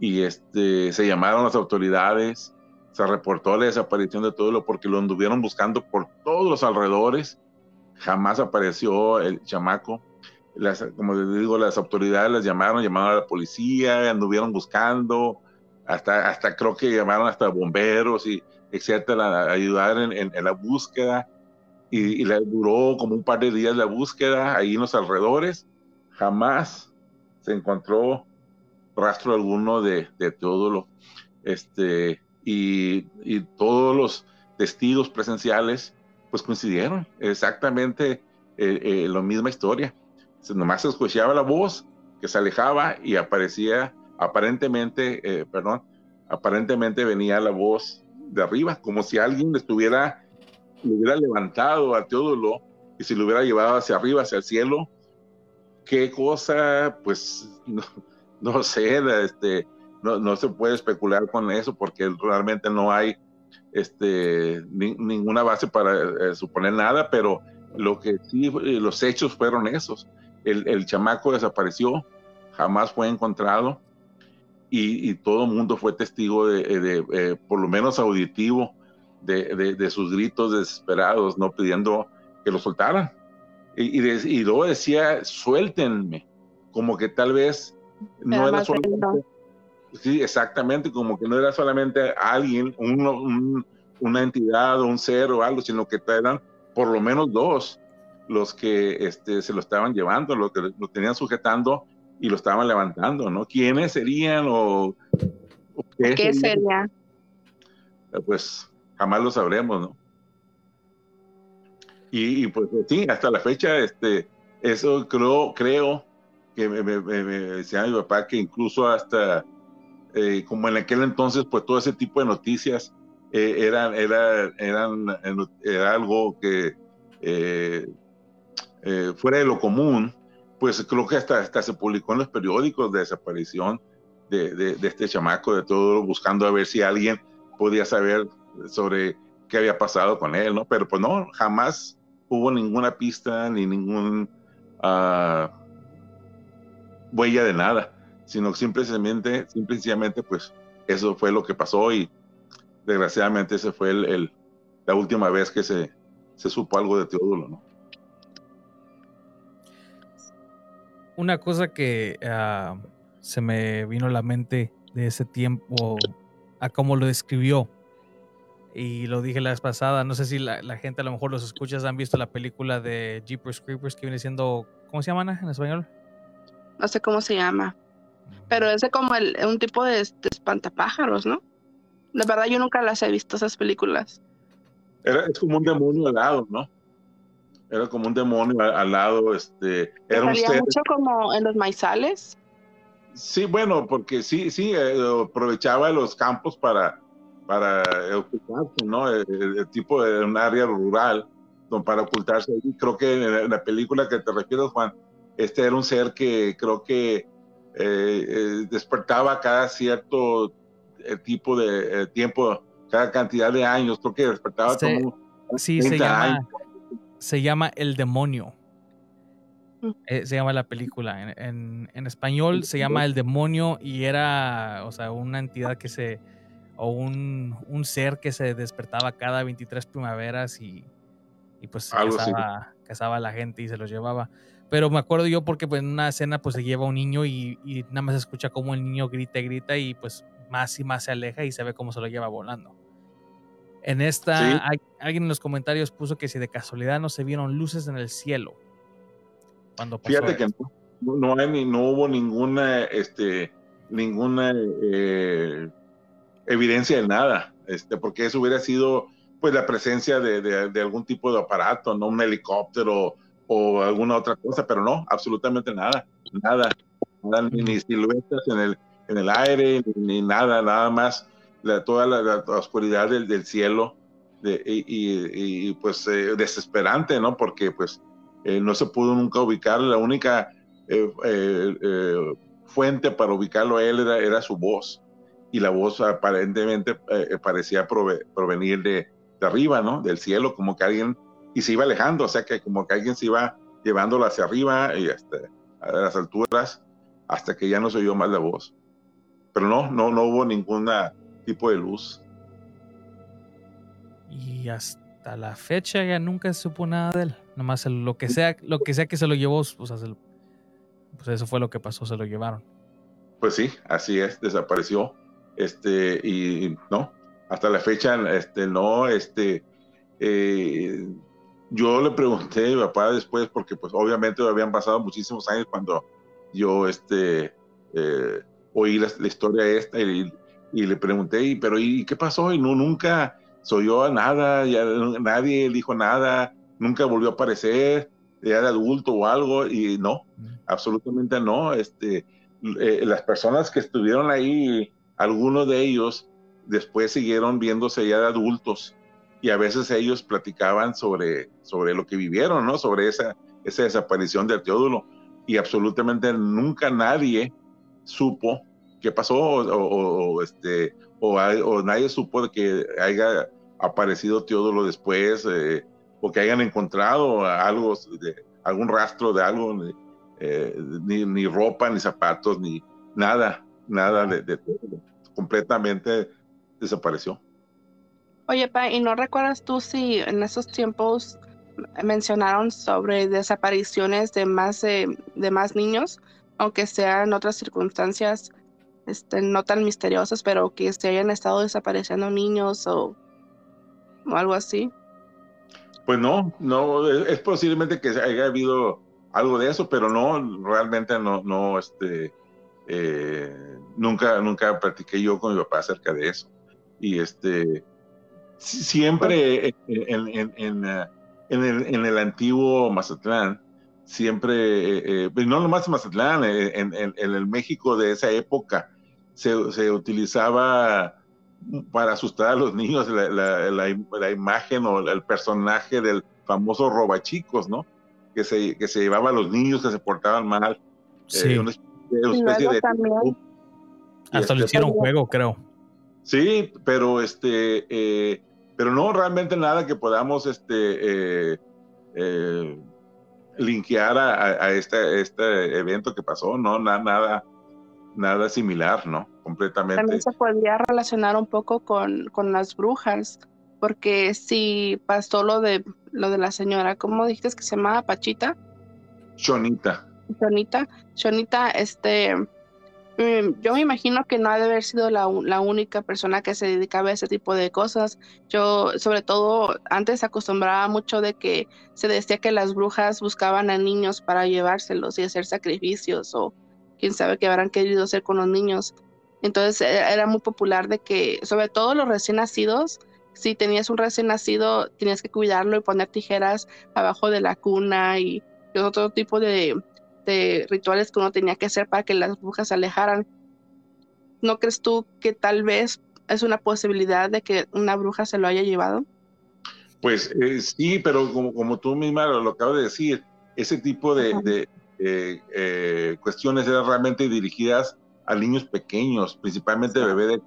Y este, se llamaron las autoridades, se reportó la desaparición de todo lo porque lo anduvieron buscando por todos los alrededores, jamás apareció el chamaco. Las, como les digo, las autoridades las llamaron, llamaron a la policía, anduvieron buscando, hasta, hasta creo que llamaron hasta bomberos y etcétera, ayudar en, en, la búsqueda. Y, y duró como un par de días la búsqueda ahí en los alrededores. Jamás se encontró rastro alguno de, de Teodulo. Este, y, todos los testigos presenciales pues coincidieron exactamente eh, eh, la misma historia. nomás se escuchaba la voz que se alejaba y aparecía aparentemente, eh, perdón, aparentemente venía la voz de arriba, como si alguien le estuviera, hubiera levantado a Teodulo y se lo hubiera llevado hacia arriba, hacia el cielo, qué cosa, pues no, no sé, este, no, no, se puede especular con eso porque realmente no hay este, ninguna base para eh, suponer nada, pero lo que sí, los hechos fueron esos. El, el chamaco desapareció, jamás fue encontrado y, y todo el mundo fue testigo de, de eh, por lo menos auditivo, de, de, sus gritos desesperados, no pidiendo que lo soltaran. Y, y, luego decía, suéltenme, como que tal vez no era solamente, sí, exactamente, como que no era solamente alguien, una entidad o un ser o algo, sino que eran por lo menos dos los que este, se lo estaban llevando, los que lo tenían sujetando y lo estaban levantando, ¿no? ¿Quiénes serían o,
qué, sería?
Pues jamás lo sabremos, ¿no? Y, pues sí, hasta la fecha, este, eso creo, creo que me, decía mi papá que incluso hasta, eh, como en aquel entonces, pues todo ese tipo de noticias eh, eran, era, eran, era algo que eh, fuera de lo común, pues creo que hasta, hasta se publicó en los periódicos de desaparición de, de, este chamaco, de todo, buscando a ver si alguien podía saber sobre qué había pasado con él, ¿no? Pero pues no, jamás hubo ninguna pista ni ningún uh, huella de nada, sino simplemente, simplemente, pues eso fue lo que pasó y desgraciadamente ese fue el, la última vez que se, se supo algo de Teodulo, ¿no?
Una cosa que uh, se me vino a la mente de ese tiempo, a cómo lo describió, y lo dije la vez pasada, no sé si la, gente a lo mejor los escuchas han visto la película de Jeepers Creepers que viene siendo, ¿cómo se llama en español?
No sé cómo se llama, pero es como el, un tipo de, espantapájaros, ¿no? La verdad yo nunca las he visto esas películas.
Era, es como un demonio al lado, ¿no? Era como un demonio al, lado, este, era un
ser... mucho como en los maizales.
Sí, bueno, porque sí, sí, eh, aprovechaba los campos para para ocultarse, ¿no? El, tipo de un área rural para ocultarse. Y creo que en la película que te refieres, Juan, este era un ser que creo que eh, eh, despertaba cada cierto eh, tipo de eh, tiempo, cada cantidad de años, creo que despertaba
Se-
como
Sí, se
30
llama,
años.
Se llama El Demonio.
Mm.
Eh, se llama la película. En, en- en español se llama El Demonio y era, o sea, una entidad que se, o un, un ser que se despertaba cada 23 primaveras y, y pues cazaba, cazaba a la gente y se los llevaba. Pero me acuerdo yo porque pues, en una escena pues se lleva un niño y, y nada más se escucha como el niño grita y grita y pues más y más se aleja y se ve cómo se lo lleva volando. En esta,
Sí.
hay- alguien en los comentarios puso que si de casualidad no se vieron luces en el cielo cuando pasó
Fíjate que no, no hay ni- no hubo ninguna, este, ninguna eh, evidencia de nada, este, porque eso hubiera sido, pues, la presencia de, de- de algún tipo de aparato, no un helicóptero o alguna otra cosa, pero no, absolutamente nada, nada, nada, ni, ni siluetas en el, en el aire, ni, ni nada, nada más la, toda la, la oscuridad del, del cielo, de- y, y- y, pues eh, desesperante, ¿no? Porque pues eh, no se pudo nunca ubicar, la única eh, eh, eh, fuente para ubicarlo a él era, era su voz, y la voz aparentemente parecía prove- provenir de, de arriba, ¿no? Del cielo, como que alguien, y se iba alejando, o sea que como que alguien se iba llevándolo hacia arriba y hasta a las alturas, hasta que ya no se oyó más la voz. Pero no, no, no hubo ningún tipo de luz.
Y hasta la fecha ya nunca se supo nada de él. Nomás el- lo que sea, lo que sea que se lo llevó, o sea, se lo- pues eso fue lo que pasó, se lo llevaron.
Pues sí, así es, desapareció. Este, y no, hasta la fecha, este, no, este, eh, yo le pregunté a mi papá después, porque pues obviamente habían pasado muchísimos años cuando yo, este, eh, oí la, la historia esta y, y le pregunté, "¿Y, pero ¿y qué pasó? Y no, nunca se oyó nada, ya nadie dijo nada, nunca volvió a aparecer, ya de adulto o algo, y no, absolutamente no, este, eh, las personas que estuvieron ahí, algunos de ellos después siguieron viéndose ya de adultos y a veces ellos platicaban sobre, sobre lo que vivieron, ¿no? Sobre esa, esa desaparición del Teodulo y absolutamente nunca nadie supo qué pasó o, o- o, este, o, hay- o nadie supo de que haya aparecido Teodulo después eh, o que hayan encontrado algo, de, algún rastro de algo, eh, ni, ni ropa, ni zapatos, ni nada, nada de, de Teodulo. Completamente desapareció.
Oye, Pa, ¿y no recuerdas tú si en esos tiempos mencionaron sobre desapariciones de más de, de más niños, aunque sean otras circunstancias este, no tan misteriosas, pero que se hayan estado desapareciendo niños o, o algo así?
Pues no, no, es, posiblemente que haya habido algo de eso, pero no, realmente no, no, este, eh, nunca, nunca practiqué yo con mi papá acerca de eso. Y este, si- siempre en, en, en, eh, en el, en el antiguo Mazatlán, siempre, eh, eh, no nomás Mazatlán, en el México de esa época, se, se utilizaba para asustar a los niños la, la- la- la imagen o el personaje del famoso robachicos, ¿no? Que se, que se llevaba a los niños que se portaban mal. eh,
Sí,
una especie, una de-
hasta lo
este,
hicieron juego, creo.
Sí, pero este, eh, pero no realmente nada que podamos este eh, eh, linkear a, a- a este, este evento que pasó, no, Na- nada, nada similar, ¿no? Completamente.
también se podría relacionar un poco con, con las brujas, porque si pasó lo de lo de la señora, ¿cómo dijiste que se llamaba Pachita?
Chonita.
Shonita, Shonita, este, mm, yo me imagino que no ha de haber sido la, la única persona que se dedicaba a ese tipo de cosas. Yo, sobre todo, antes acostumbraba mucho de que se decía que las brujas buscaban a niños para llevárselos y hacer sacrificios o quién sabe qué habrán querido hacer con los niños. Entonces e- era muy popular de que, sobre todo los recién nacidos, si tenías un recién nacido, tenías que cuidarlo y poner tijeras abajo de la cuna y y otro tipo de, de rituales que uno tenía que hacer para que las brujas se alejaran. ¿No crees tú que tal vez es una posibilidad de que una bruja se lo haya llevado?
Pues eh, sí, pero como, como tú misma lo, lo acabas de decir, ese tipo de, eh, eh, cuestiones eran realmente dirigidas a niños pequeños, principalmente bebés de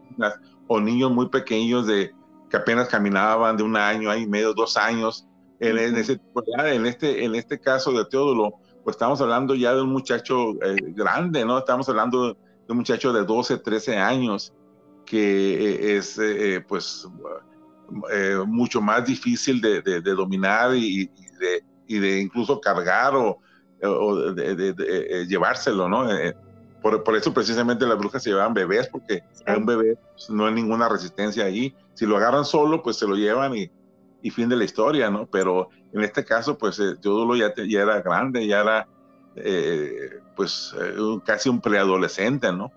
o niños muy pequeños de que apenas caminaban de un año, año y medio, dos años. En, ese, en, este, en este caso de Teodulo, pues estamos hablando ya de un muchacho eh, grande, ¿no? Estamos hablando de un muchacho de 12, 13 años, que es pues mucho más difícil de, dominar y, de, y de incluso cargar o, o de, eh, llevárselo, ¿no? Eh, por, por, eso precisamente las brujas se llevan bebés, porque a un bebé pues, no hay ninguna resistencia ahí. Si lo agarran solo, pues se lo llevan y, y fin de la historia, ¿no? Pero en este caso, pues eh, Teodulo ya, ya era grande, ya era pues casi un preadolescente, ¿no?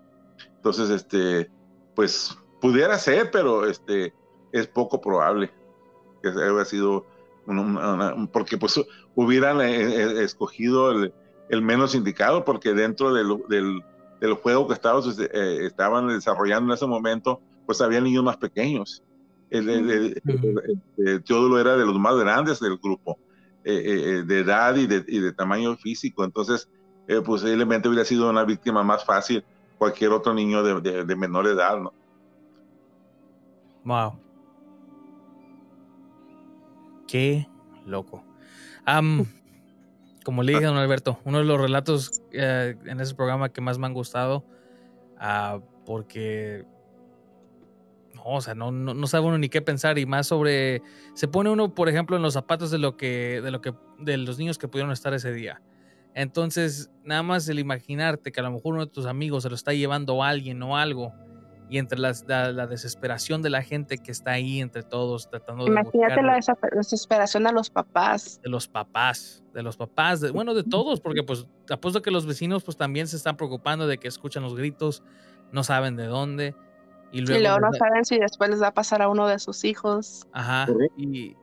Entonces, este, pues pudiera ser, pero este, es poco probable que haya sido porque pues hubieran eh, eh, escogido el, menos indicado, porque dentro del, del, juego que estaban, eh, estaban desarrollando en ese momento, pues había niños más pequeños. El, el, Teodulo era de los más grandes del grupo, de edad y de, y de, tamaño físico, entonces posiblemente hubiera sido una víctima más fácil cualquier otro niño de, de menor edad, ¿no?
Wow. Qué loco. Como le dije a don Alberto, uno de los relatos eh, en ese programa que más me han gustado, uh, porque no, o sea, no, no, sabe uno ni qué pensar y más sobre, se pone uno, por ejemplo, en los zapatos de lo que, de lo que, de los niños que pudieron estar ese día. Entonces, nada más el imaginarte que a lo mejor uno de tus amigos se lo está llevando a alguien o algo y entre la, desesperación de la gente que está ahí entre todos tratando
Imagínate de Imagínate la desesperación a los papás.
De los papás, de los papás, de, bueno, de todos, porque pues apuesto que los vecinos pues también se están preocupando de que escuchan los gritos, no saben de dónde.
Y luego, no saben si después les va a pasar a uno de sus hijos.
Ajá. Y,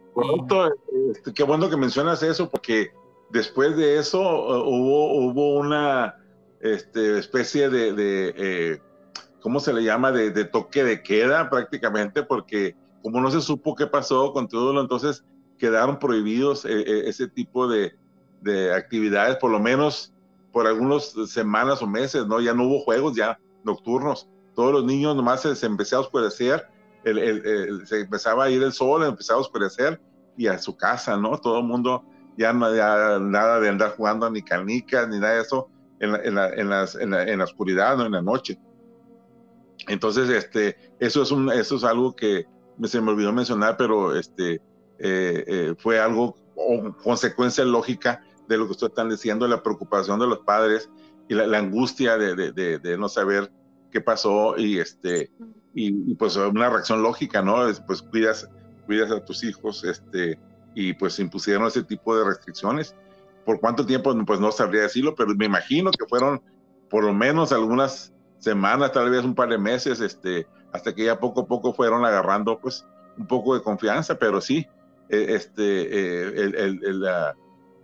este, qué bueno que mencionas eso, porque después de eso uh, hubo, hubo una este, especie de, eh, ¿cómo se le llama? De, toque de queda prácticamente, porque como no se supo qué pasó con todo entonces quedaron prohibidos eh, eh, ese tipo de, actividades, por lo menos por algunas semanas o meses, ¿no? Ya no hubo juegos ya nocturnos. Todos los niños nomás se, se empezó a oscurecer, se empezaba a ir el sol, empezaba a oscurecer y a su casa, ¿no? Todo el mundo ya no había nada de andar jugando ni canicas ni nada de eso en la, en la oscuridad, ¿no? En la noche. Entonces, este, eso es un, eso es algo que se me olvidó mencionar, pero este, eh, eh, fue algo o consecuencia lógica de lo que ustedes están diciendo, la preocupación de los padres y la, angustia de, de, no saber qué pasó y este y, pues una reacción lógica, ¿no? Pues cuidas, cuidas a tus hijos, este, y pues impusieron ese tipo de restricciones. ¿Por cuánto tiempo? Pues no sabría decirlo, pero me imagino que fueron por lo menos algunas semanas, tal vez un par de meses, este, hasta que ya poco a poco fueron agarrando pues un poco de confianza, pero sí, e, este, e, el, el,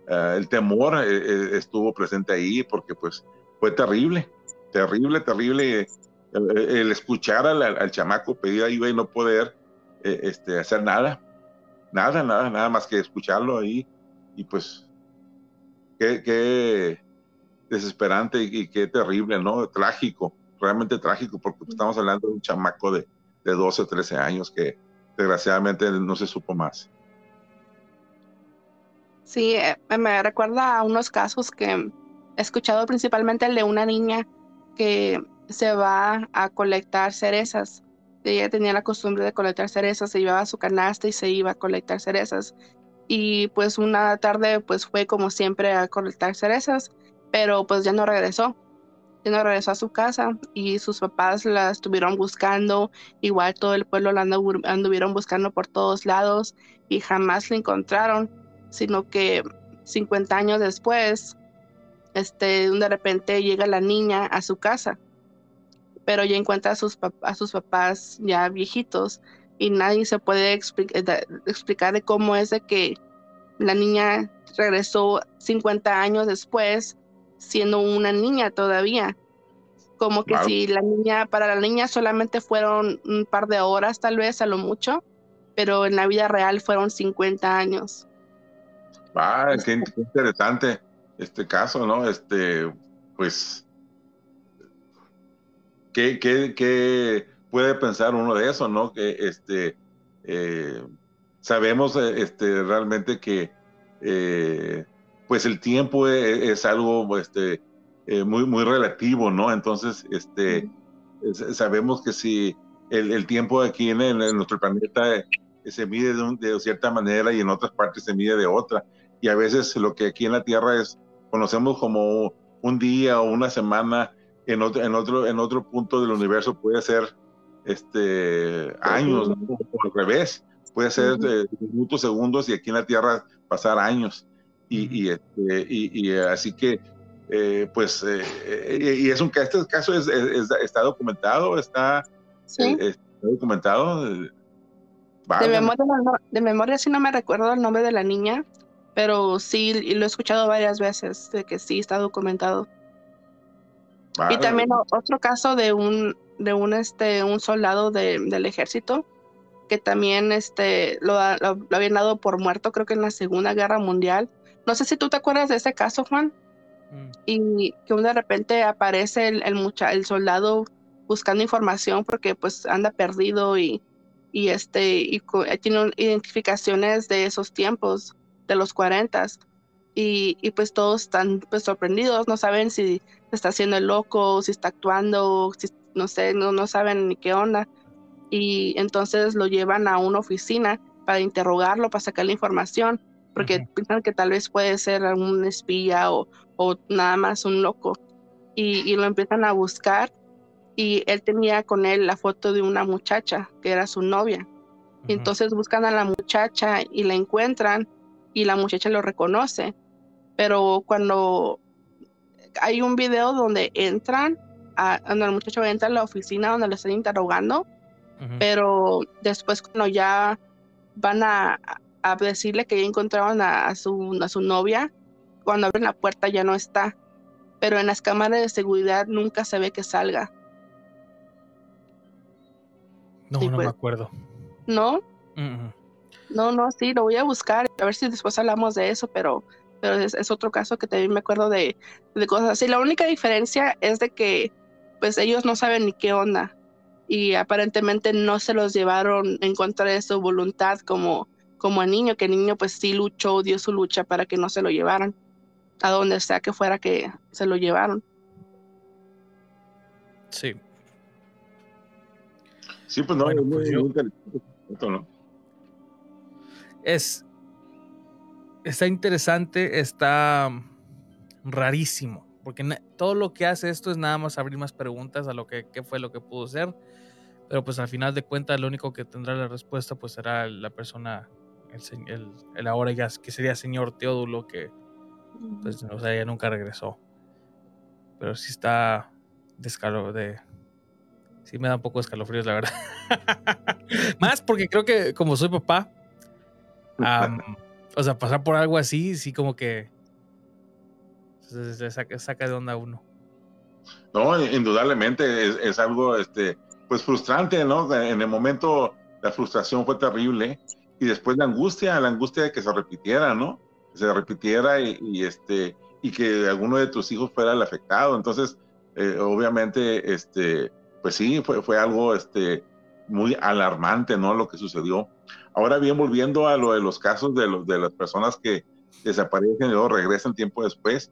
el, temor e, estuvo presente ahí porque pues fue terrible, terrible, terrible el, escuchar al, chamaco pedir ayuda y no poder este, hacer nada, nada, nada, nada más que escucharlo ahí y pues qué desesperante y, qué terrible, ¿no? Trágico realmente trágico porque estamos hablando de un chamaco de, de 12 o 13 años que desgraciadamente no se supo más.
Sí, eh, me recuerda a unos casos que he escuchado principalmente el de una niña que se va a colectar cerezas. Ella tenía la costumbre de colectar cerezas, se llevaba su canasta y se iba a colectar cerezas. Y pues una tarde pues fue como siempre a colectar cerezas, pero pues ya no regresó regresó a su casa y sus papás la estuvieron buscando, igual todo el pueblo la anduvieron buscando por todos lados y jamás la encontraron, sino que 50 años después, este, de repente llega la niña a su casa, pero ya encuentra a sus, a sus papás ya viejitos y nadie se puede explicar de cómo es de que la niña regresó 50 años después siendo una niña todavía. Como que si la niña, para la niña solamente fueron un par de horas tal vez a lo mucho, pero en la vida real fueron 50 años.
Ah, qué, interesante. este caso, ¿no? Este, pues, ¿qué, qué, qué puede pensar uno de eso, ¿no? Que este, eh, sabemos eh, este, realmente que eh, pues el tiempo e, es, algo este, muy, muy relativo, ¿no? Entonces, este, sabemos que si el, tiempo aquí en, nuestro planeta se mide de, de, cierta manera y en otras partes se mide de otra. Y a veces lo que aquí en la Tierra es, conocemos como un día o una semana, en otro, en otro, en otro punto del universo puede ser este, años, o al revés, puede ser minutos, segundos y aquí en la Tierra pasar años. Y, y, este, y, así que, eh, pues, eh, y es un este caso es, está documentado, está,
¿Sí?
está documentado.
De memoria, de memoria sí no me recuerdo el nombre de la niña, pero sí y lo he escuchado varias veces de que sí está documentado. Y también otro caso de un de un este un soldado de, del ejército que también este lo, lo, habían dado por muerto creo que en la Segunda Guerra Mundial. No sé si tú te acuerdas de ese caso, Juan. Mm. Y que de repente aparece el, el, mucha, el soldado buscando información porque pues anda perdido y, y este y tiene identificaciones de esos tiempos de los 40 y, y pues todos están pues sorprendidos, no saben si está haciendo el loco, si está actuando, si, no sé, no, no saben ni qué onda. Y entonces lo llevan a una oficina para interrogarlo, para sacar la información, porque piensan que tal vez puede ser un espía o, o nada más un loco. Y, y, lo empiezan a buscar y él tenía con él la foto de una muchacha que era su novia. Y entonces buscan a la muchacha y la encuentran y la muchacha lo reconoce. Pero cuando hay un video donde entran, a, donde el muchacho entra a la oficina donde lo están interrogando, pero después cuando ya van a, a decirle que ya encontraron a, su, a su novia, cuando abren la puerta ya no está, pero en las cámaras de seguridad nunca se ve que salga.
No, no me
pues.
acuerdo.
¿No? No, no, sí, lo voy a buscar, a ver si después hablamos de eso, pero pero es, otro caso que también me acuerdo de, de, cosas así. La única diferencia es de que pues ellos no saben ni qué onda y aparentemente no se los llevaron en contra de su voluntad como, como a niño, que el niño pues sí luchó, dio su lucha para que no se lo llevaran, a donde sea que fuera que se lo llevaron.
Sí.
Sí, pues no, pues ¿no?
Es, está interesante, está rarísimo, porque todo lo que hace esto es nada más abrir más preguntas a lo que qué fue lo que pudo ser, pero pues al final de cuentas lo único que tendrá la respuesta pues será la persona, el, el, ahora ya que sería señor Teodulo que pues o sea, ya nunca regresó. Pero sí está de escalo de sí me da un poco de escalofríos la verdad. (laughs) más porque creo que como soy papá o sea, pasar por algo así, sí como que se, saca, de onda uno.
No, indudablemente es, algo, este, pues frustrante, ¿no? En el momento la frustración fue terrible y después la angustia, la angustia de que se repitiera, ¿no? Que se repitiera y, este y que alguno de tus hijos fuera el afectado. Entonces, eh, obviamente, este, pues sí, fue, fue algo, este, muy alarmante, ¿no? Lo que sucedió. Ahora bien, volviendo a lo de los casos de, los, de las personas que desaparecen y luego regresan tiempo después,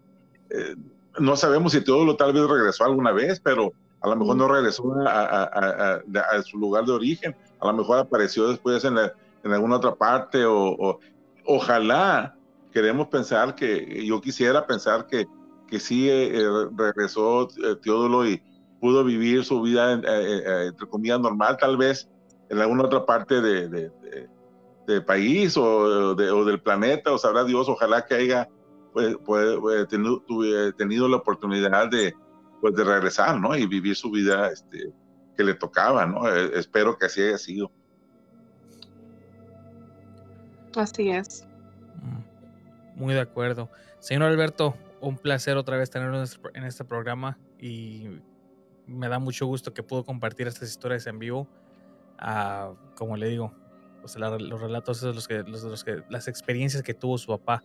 eh, no sabemos si todo lo tal vez regresó alguna vez, pero a lo mejor no regresó a, su lugar de origen, a lo mejor apareció después en, en alguna otra parte o, ojalá queremos pensar que, yo quisiera pensar que, que sí eh, eh, regresó Teodulo y pudo vivir su vida, entre comillas, normal, tal vez en alguna otra parte de, de país o, del planeta, o sabrá Dios, ojalá que haya pues, pues, pues tenido, la oportunidad de, pues, de regresar, ¿no? Y vivir su vida este, que le tocaba, ¿no? Eh, espero que así haya sido.
Así es.
Mm, muy de acuerdo. Señor Alberto, un placer otra vez tenerlo en este programa y me da mucho gusto que pudo compartir estas historias en vivo. Ah, como le digo, los relatos esos los que, los, los que, las experiencias que tuvo su papá.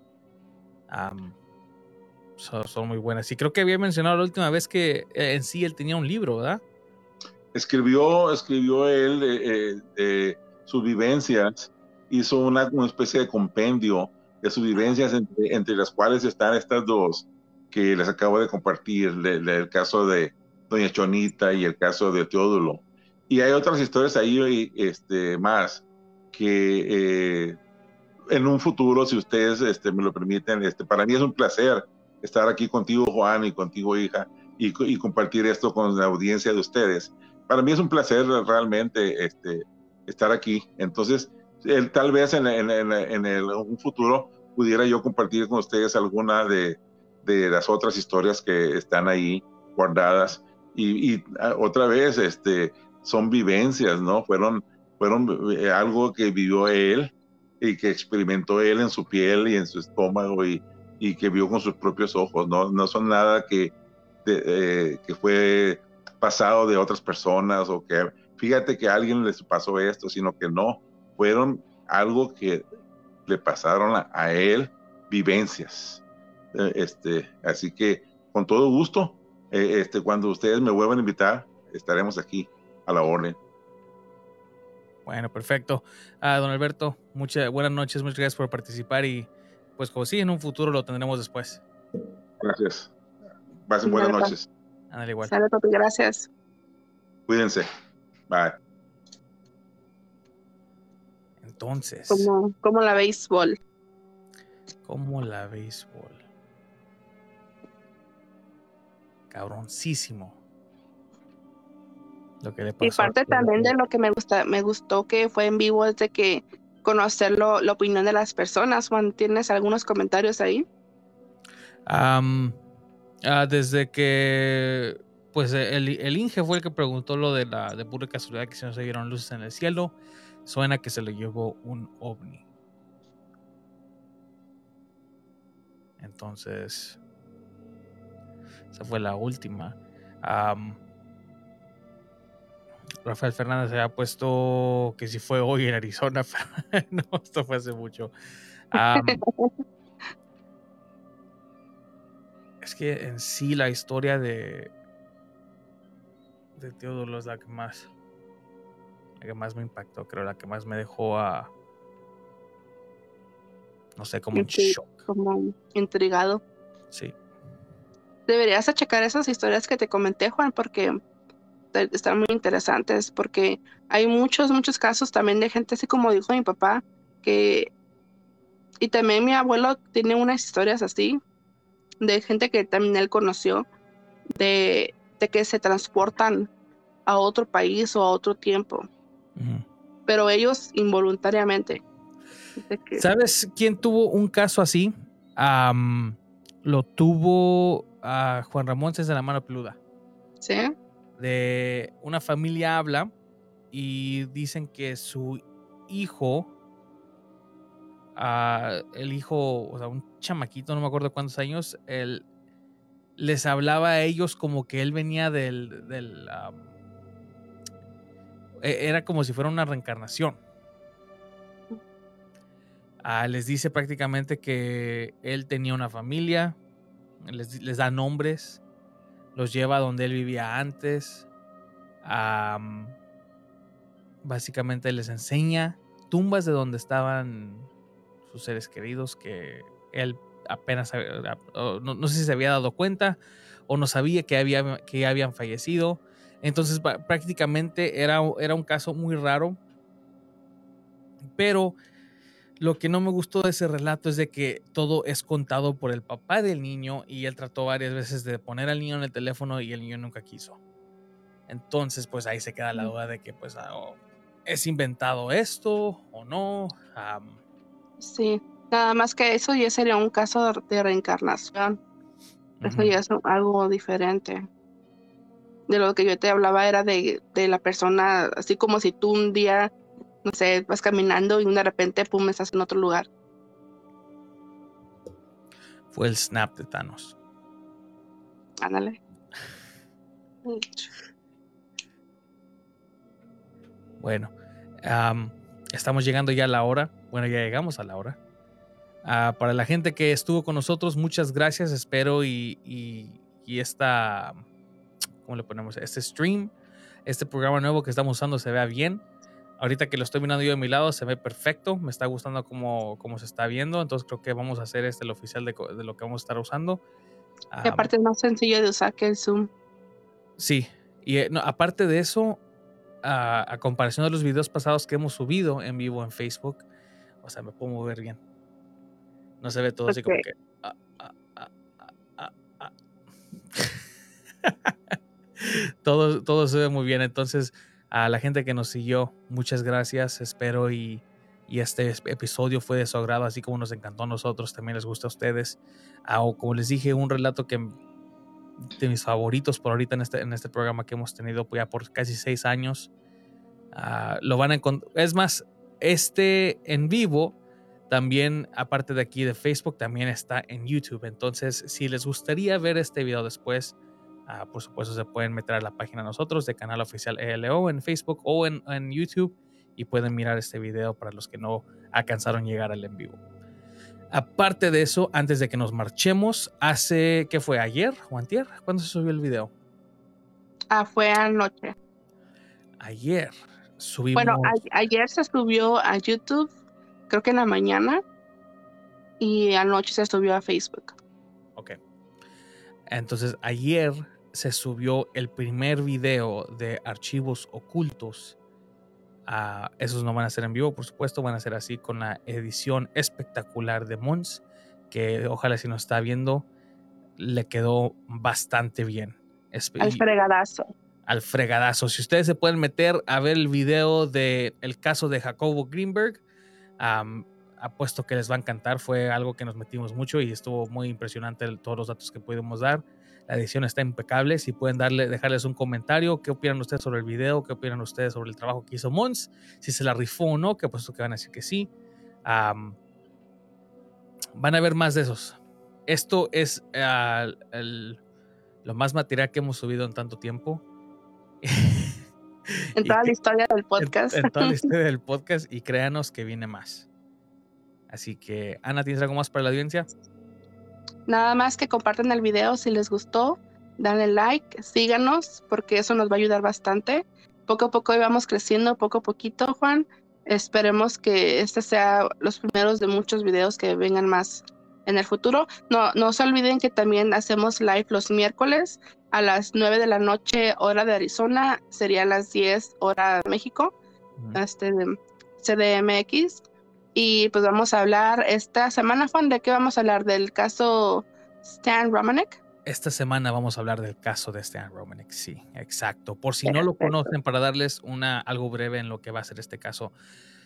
son, son muy buenas. Y creo que había mencionado la última vez que eh, en sí él tenía un libro, ¿verdad?
Escribió, escribió él eh, eh, de sus vivencias, hizo una, una especie de compendio de sus vivencias, entre, entre las cuales están estas dos que les acabo de compartir, le- le- el caso de Doña Chonita y el caso de Teodulo. Y hay otras historias ahí este, más que eh, en un futuro, si ustedes este, me lo permiten, este, para mí es un placer estar aquí contigo, Juan, y contigo, hija, y, y compartir esto con la audiencia de ustedes. Para mí es un placer realmente este, estar aquí. Entonces, el- tal vez en, en- en- en el- un futuro pudiera yo compartir con ustedes alguna de, de las otras historias que están ahí guardadas. Y, y, ah, otra vez, este, son vivencias, ¿no? Fueron, fueron eh, algo que vivió él y que experimentó él en su piel y en su estómago y, y que vio con sus propios ojos, ¿no? No son nada que, de- eh, que fue pasado de otras personas o que fíjate que a alguien les pasó esto, sino que no, fueron algo que le pasaron a, a él, vivencias. Eh, Este, así que con todo gusto, eh, este, cuando ustedes me vuelvan a invitar, estaremos aquí a la orden.
Bueno, perfecto. Ah, don Alberto, muchas buenas noches, muchas gracias por participar y pues como sí, en un futuro lo tendremos después.
Gracias. Pasen buenas noches.
Ándale igual.
Papi, gracias.
Cuídense. Bye.
Entonces,
Como, como la béisbol.
¿cómo la béisbol? Cabroncísimo. Lo que le pasó.
Y parte también de lo que me gusta, me gustó que fue en vivo es de que conocer lo- la opinión de las personas. Juan, ¿tienes algunos comentarios ahí?
Ah, desde que pues el, el Inge fue el que preguntó lo de la de pura casualidad que si no se vieron luces en el cielo, suena que se lo llevó un ovni. Entonces, esa fue la última. Rafael Fernández se ha puesto que si fue hoy en Arizona, (laughs) no, esto fue hace mucho. (laughs) Es que en sí la historia de de Teodoro es la que más la que más me impactó, creo, la que más me dejó a no sé, como en
Sí.
shock.
Como intrigado.
Sí.
Deberías de checar esas historias que te comenté, Juan, porque están muy interesantes, porque hay muchos, muchos casos también de gente, así como dijo mi papá, que... Y también mi abuelo tiene unas historias así, de gente que también él conoció, de, de que se transportan a otro país o a otro tiempo, Pero ellos involuntariamente.
¿Sabes quién tuvo un caso así? Lo tuvo a Juan Ramón César de la mano peluda.
¿Sí?
de una familia habla y dicen que su hijo, ah, el hijo, o sea, un chamaquito, no me acuerdo cuántos años, él les hablaba a ellos como que él venía del, del era como si fuera una reencarnación. Ah, les dice prácticamente que él tenía una familia, les, les da nombres, los lleva a donde él vivía antes. am, básicamente les enseña tumbas de donde estaban sus seres queridos que él apenas no, no sé si se había dado cuenta o no sabía que, había, que habían fallecido. Entonces prácticamente era, era un caso muy raro. Pero lo que no me gustó de ese relato es de que todo es contado por el papá del niño y él trató varias veces de poner al niño en el teléfono y el niño nunca quiso. Entonces, pues ahí se queda la duda de que, pues, ah, o es inventado esto o no. Am,
Sí, nada más que eso ya sería un caso de- reencarnación. Eso ya es algo diferente. De lo que yo te hablaba era de, de la persona, así como si tú un día, no sé, vas caminando y de repente, pum, estás en otro lugar.
Fue el snap de Thanos.
Ándale.
Bueno, am, estamos llegando ya a la hora. Bueno, ya llegamos a la hora. Ah, para la gente que estuvo con nosotros, muchas gracias. Espero y, y, y esta, ¿cómo le ponemos? Este stream, este programa nuevo que estamos usando se vea bien. Ahorita que lo estoy mirando yo de mi lado, se ve perfecto. Me está gustando cómo, cómo se está viendo. Entonces creo que vamos a hacer este el oficial de, lo que vamos a estar usando.
Y
Ah,
aparte es más sencillo de usar que el Zoom.
Sí, y eh, no, aparte de eso, a, a comparación de los videos pasados que hemos subido en vivo en Facebook, o sea, me puedo mover bien. No se ve todo así como que. ah, ah. (laughs) (laughs) todo, todo se ve muy bien. Entonces, a la gente que nos siguió, muchas gracias. Espero y, y este es- episodio fue de su agrado, así como nos encantó a nosotros, también les gusta a ustedes. Ah, o como les dije, un relato que de mis favoritos por ahorita en este, en este programa que hemos tenido ya por casi seis años. Ah, lo van a encontrar. Es más, este en vivo también, aparte de aquí de Facebook, también está en YouTube. Entonces, si les gustaría ver este video después, ah, por supuesto se pueden meter a la página de nosotros de canal oficial ELO en Facebook o en, en YouTube y pueden mirar este video para los que no alcanzaron llegar al en vivo. Aparte de eso, antes de que nos marchemos, hace, ¿qué fue? ¿Ayer o antier? ¿Cuándo se subió el video?
Ah, fue anoche.
Ayer subimos.
Bueno, ayer se subió a YouTube, creo que en la mañana, y anoche se subió a Facebook.
Ok. Entonces, ayer se subió el primer video de archivos ocultos. Ah, esos no van a ser en vivo, por supuesto, van a ser así con la edición espectacular de Mons, que ojalá si nos está viendo, le quedó bastante bien. Espe-
Al fregadazo.
al fregadazo. Si ustedes se pueden meter a ver el video del el caso de Jacobo Greenberg, am, apuesto que les va a encantar. Fue algo que nos metimos mucho y estuvo muy impresionante el- todos los datos que pudimos dar. La edición está impecable. Si pueden darle, dejarles un comentario, qué opinan ustedes sobre el video, qué opinan ustedes sobre el trabajo que hizo Mons, si se la rifó o no, que apuesto que van a decir que sí. Van a ver más de esos. Esto es el- lo más material que hemos subido en tanto tiempo. (laughs)
En toda
que-
la historia del
en-
podcast.
En, toda la (laughs) historia del podcast y créanos que viene más. Así que, Ana, ¿tienes algo más para la audiencia?
Nada más que compartan el video si les gustó, denle like, síganos, porque eso nos va a ayudar bastante. Poco a poco íbamos creciendo, poco a poquito, Juan. Esperemos que este sea los primeros de muchos videos que vengan más en el futuro. No, no se olviden que también hacemos live los miércoles a las 9 de la noche, hora de Arizona, sería las 10 hora de México este, CDMX. Y pues vamos a hablar esta semana, Juan, ¿de qué vamos a hablar? Del caso Stan Romanek.
Esta semana vamos a hablar del caso de Stan Romanek, sí, exacto. Por si no lo conocen, para darles una, algo breve en lo que va a ser este caso.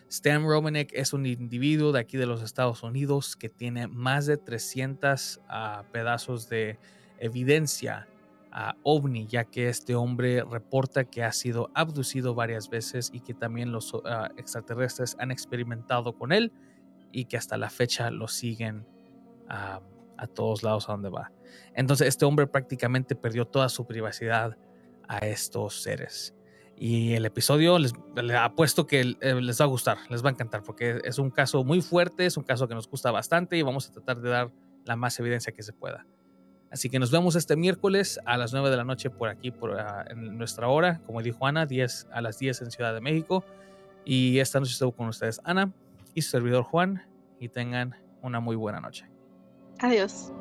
Stan Romanek es un individuo de aquí de los Estados Unidos que tiene más de 300 ah, pedazos de evidencia a ovni, ya que este hombre reporta que ha sido abducido varias veces y que también los ah, extraterrestres han experimentado con él y que hasta la fecha lo siguen ah, a todos lados a donde va. Entonces este hombre prácticamente perdió toda su privacidad a estos seres. Y el episodio les, les apuesto que eh, les va a gustar, les va a encantar, porque es un caso muy fuerte, es un caso que nos gusta bastante y vamos a tratar de dar la más evidencia que se pueda. Así que nos vemos este miércoles a las 9 de la noche por aquí, por, ah, en nuestra hora, como dijo Ana, 10, a las 10 en Ciudad de México. Y esta noche estuvo con ustedes Ana y su servidor Juan. Y tengan una muy buena noche.
Adiós.